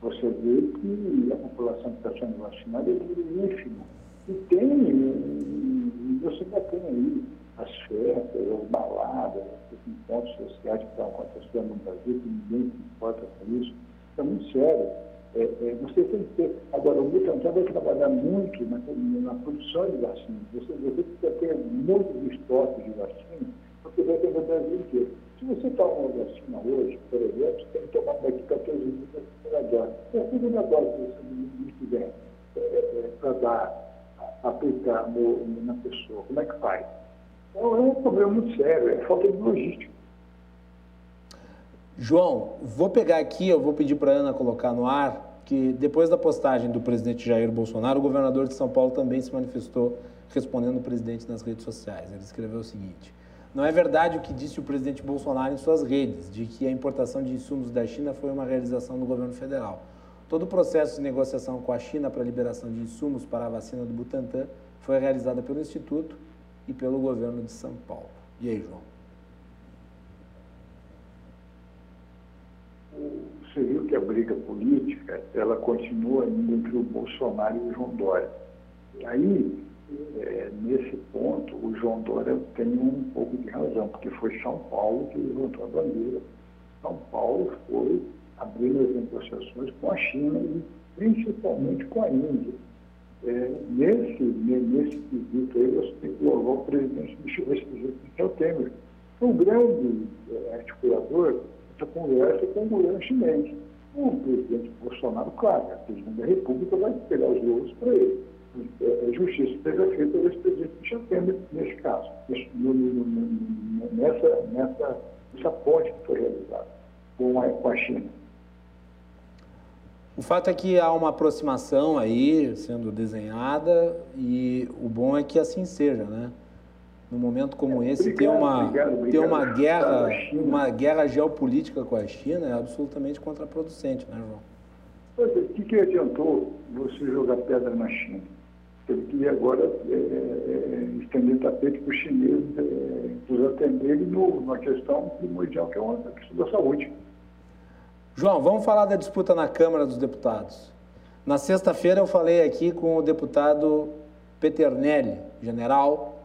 Você vê que a população que está sendo vacinada é ínfima. E tem, você ainda tem aí as festas, as baladas, os encontros sociais que estão acontecendo no Brasil, que ninguém se importa com isso. É muito sério. É, é, você tem que ter. Agora, o Butantan vai trabalhar muito na, na produção de vacinas. Você, você precisa ter muitos estoques de vacina, porque vai ter no Brasil inteiro. Se você toma uma vacina hoje, por exemplo, tem que tomar daqui 14 dias a primeira dose. E a segunda dose que você tiver é, é, para dar, aplicar no, na pessoa, como é que faz? Então é um problema muito sério, é falta de logística. João, vou pegar aqui, eu vou pedir para a Ana colocar no ar, que depois da postagem do presidente Jair Bolsonaro, o governador de São Paulo também se manifestou respondendo o presidente nas redes sociais. Ele escreveu o seguinte: Não é verdade o que disse o presidente Bolsonaro em suas redes, de que a importação de insumos da China foi uma realização do governo federal. Todo o processo de negociação com a China para a liberação de insumos para a vacina do Butantan foi realizado pelo Instituto e pelo governo de São Paulo. E aí, João? Você viu que a briga política, ela continua entre o Bolsonaro e o João Dória. Aí, é, nesse ponto, o João Dória tem um pouco de razão, porque foi São Paulo que levantou a bandeira. São Paulo foi abrindo as negociações com a China e principalmente com a Índia. É, nesse, nesse quesito aí, você tem que louvar o presidente Michel Temer. Um grande é, articulador essa conversa com o governo chinês. O presidente Bolsonaro, claro, a presidente da República vai pegar os louros para ele. É, a justiça seja feita pelo presidente Michel Temer, nesse caso, nessa, nessa, nessa ponte que foi realizada com a, com a China. O fato é que há uma aproximação aí sendo desenhada e o bom é que assim seja, né? Num momento como esse, obrigado, ter uma, obrigado, obrigado. ter uma guerra, uma guerra geopolítica com a China é absolutamente contraproducente, né, João? O que, que adiantou você jogar pedra na China? Ele queria agora é, é, estender tapete para os chineses, é, nos atenderem numa questão primordial, que é uma questão da saúde. João, vamos falar da disputa na Câmara dos Deputados. Na sexta-feira eu falei aqui com o deputado Peternelli, general,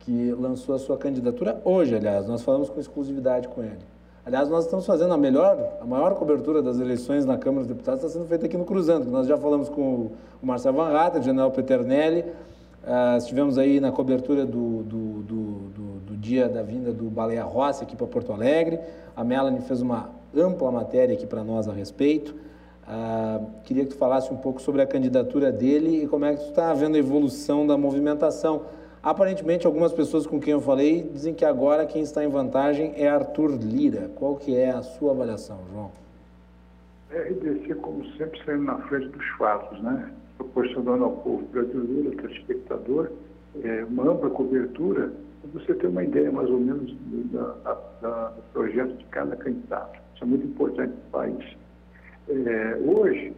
que lançou a sua candidatura hoje, aliás. Nós falamos com exclusividade com ele. Aliás, nós estamos fazendo a melhor, a maior cobertura das eleições na Câmara dos Deputados está sendo feita aqui no Cruzando. Nós já falamos com o Marcelo Van Hatten, o general Peternelli, uh, estivemos aí na cobertura do, do, do, do, dia da vinda do Baleia Rossi aqui para Porto Alegre. A Melanie fez uma ampla matéria aqui para nós a respeito. Uh, queria que tu falasse um pouco sobre a candidatura dele e como é que tu está vendo a evolução da movimentação. Aparentemente, algumas pessoas com quem eu falei dizem que agora quem está em vantagem é Arthur Lira. Qual que é a sua avaliação, João? A RDC, como sempre, saindo na frente dos fatos, né? proporcionando ao povo brasileiro, telespectador, é, uma ampla cobertura, você ter uma ideia mais ou menos da, da, do projeto de cada candidato. Isso é muito importante para o país. É, hoje,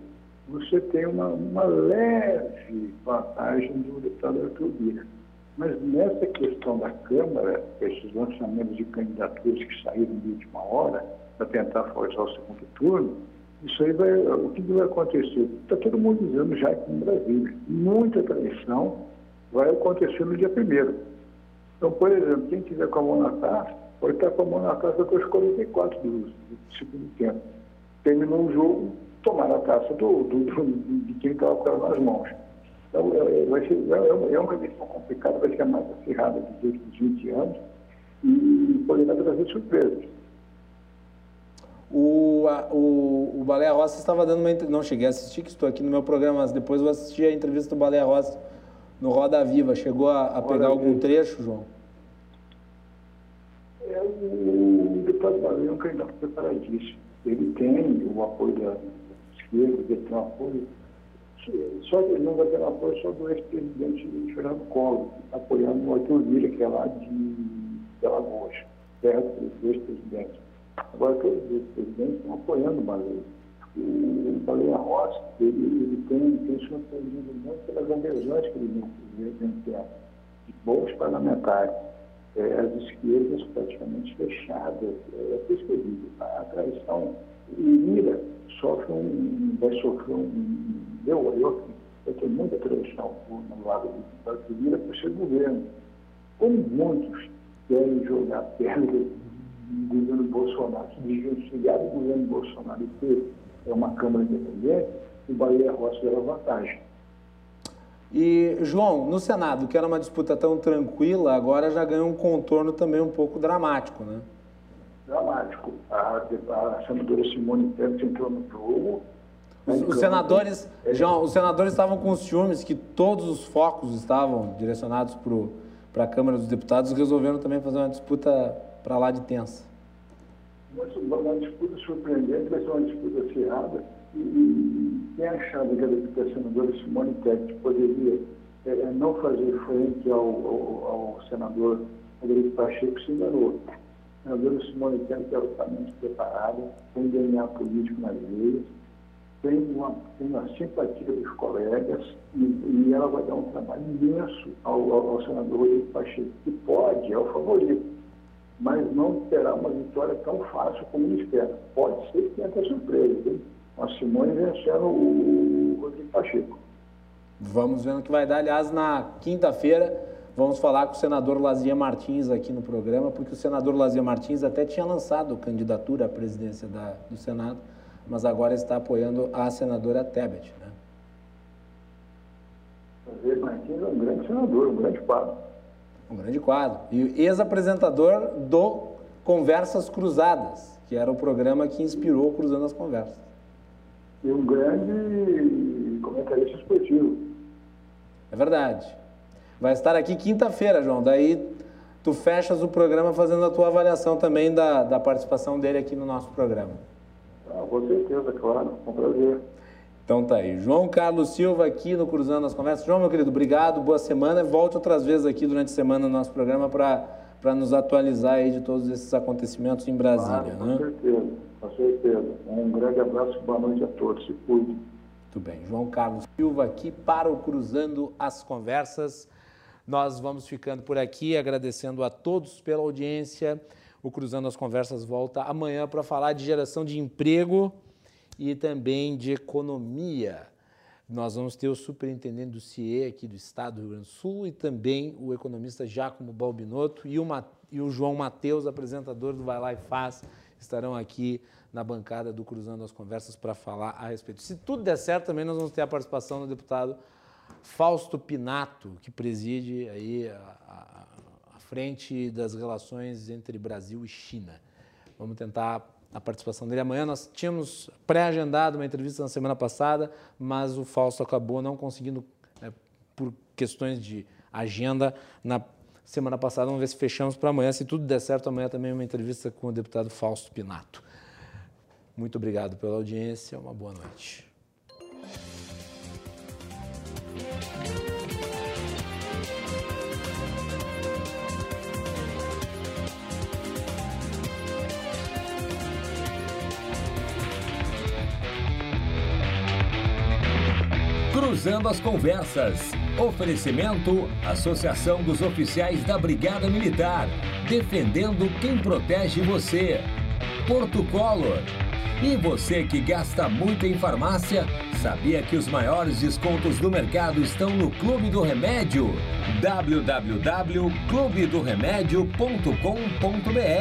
você tem uma, uma leve vantagem do deputado Arthur Lira mas nessa questão da Câmara, esses lançamentos de candidaturas que saíram de última hora para tentar forçar o segundo turno, isso aí vai. O que vai acontecer? Está todo mundo dizendo já aqui no Brasil. Muita traição vai acontecer no dia primeiro. Então, por exemplo, quem tiver com a mão na taça, pode estar com a mão na taça até os 44 do, do segundo tempo. Terminou o jogo, tomar a taça do, do, do de quem estava com ela nas mãos. Então, vai ser, é, é, é uma eleição complicada, vai ser mais acirrada dos últimos 20 anos e poderá trazer surpresas. O, a, o, o Baleia Rossi estava dando uma Não cheguei a assistir, que estou aqui no meu programa, mas depois vou assistir a entrevista do Baleia Rossi no Roda Viva. Chegou a, a pegar algum trecho, João? É, o deputado Baleia é um candidato preparadíssimo. Ele tem o apoio da esquerda, ele tem o apoio só que não vai ter apoio só do ex-presidente Fernando Collor, apoiando o Arthur Vila, que é lá de, de Alagoas, perto do ex-presidente. Agora, todos os ex-presidentes estão apoiando o Baleia. O Baleia Rossi, ele, ele tem, tem surpreendido muito pelas adesões que ele vem tendo, de bons parlamentares. É, as esquerdas praticamente fechadas. É, é isso que a traição. E Lira sofre um, vai sofrer um eu, eu, eu tenho muita tradição no lado do Brasília para ser governo. Como muitos querem jogar pedra do governo Bolsonaro, se desvencilhar do governo Bolsonaro e ter é uma Câmara independente, o Bahia Rossi leva vantagem. E, João, no Senado, que era uma disputa tão tranquila, agora já ganhou um contorno também um pouco dramático, né? Dramático. A, a senadora Simone Tebet entrou no jogo, os, os, senadores, João, os senadores estavam com os ciúmes que todos os focos estavam direcionados para a Câmara dos Deputados e resolveram também fazer uma disputa para lá de tensa. Uma disputa surpreendente, vai ser uma disputa acirrada. E, quem achava que a senadora Simone Tebet poderia é, é, não fazer frente ao, ao, ao senador Rodrigo Pacheco se enganou. A senadora Simone Tebet é altamente preparada, tem DNA político nas veias, tem uma, tem uma simpatia dos colegas e, e, ela vai dar um trabalho imenso ao, ao, ao senador Rodrigo Pacheco, que pode, é o favorito, mas não terá uma vitória tão fácil como ele espera. Pode ser que tenha até surpresa, hein? A Simone vencendo o Rodrigo Pacheco. Vamos ver no que vai dar. Aliás, na quinta-feira, vamos falar com o senador Lazia Martins aqui no programa, porque o senador Lazia Martins até tinha lançado candidatura à presidência da, do Senado, mas agora está apoiando a senadora Tebet. Né? Lazia Martins é um grande senador, um grande quadro. Um grande quadro. E ex-apresentador do Conversas Cruzadas, que era o programa que inspirou Cruzando as Conversas. E um grande comentarista esportivo. É verdade. Vai estar aqui quinta-feira, João. Daí tu fechas o programa fazendo a tua avaliação também da, da participação dele aqui no nosso programa. Ah, com certeza, claro. Com prazer. Então tá aí. João Carlos Silva aqui no Cruzando as Conversas. João, meu querido, obrigado, boa semana. Volte outras vezes aqui durante a semana no nosso programa para nos atualizar aí de todos esses acontecimentos em Brasília. Claro, com né? certeza, com certeza. Um grande abraço e boa noite a todos. Se cuidem. Muito bem. João Carlos Silva aqui para o Cruzando as Conversas. Nós vamos ficando por aqui, agradecendo a todos pela audiência. O Cruzando as Conversas volta amanhã para falar de geração de emprego e também de economia. Nós vamos ter o superintendente do CIE aqui do Estado do Rio Grande do Sul e também o economista Giacomo Balbinotto e o, Ma e o João Mateus, apresentador do Vai Lá e Faz, estarão aqui na bancada do Cruzando as Conversas para falar a respeito. Se tudo der certo, também nós vamos ter a participação do deputado Fausto Pinato, que preside aí a, a, frente das relações entre Brasil e China. Vamos tentar a participação dele amanhã. Nós tínhamos pré-agendado uma entrevista na semana passada, mas o Fausto acabou não conseguindo, é, por questões de agenda, na semana passada. Vamos ver se fechamos para amanhã. Se tudo der certo, amanhã também uma entrevista com o deputado Fausto Pinato. Muito obrigado pela audiência. Uma boa noite. Cruzando as Conversas. Oferecimento: Associação dos Oficiais da Brigada Militar. Defendendo quem protege você. Porto Color. E você que gasta muito em farmácia, sabia que os maiores descontos do mercado estão no Clube do Remédio? www.clubedoremédio.com.br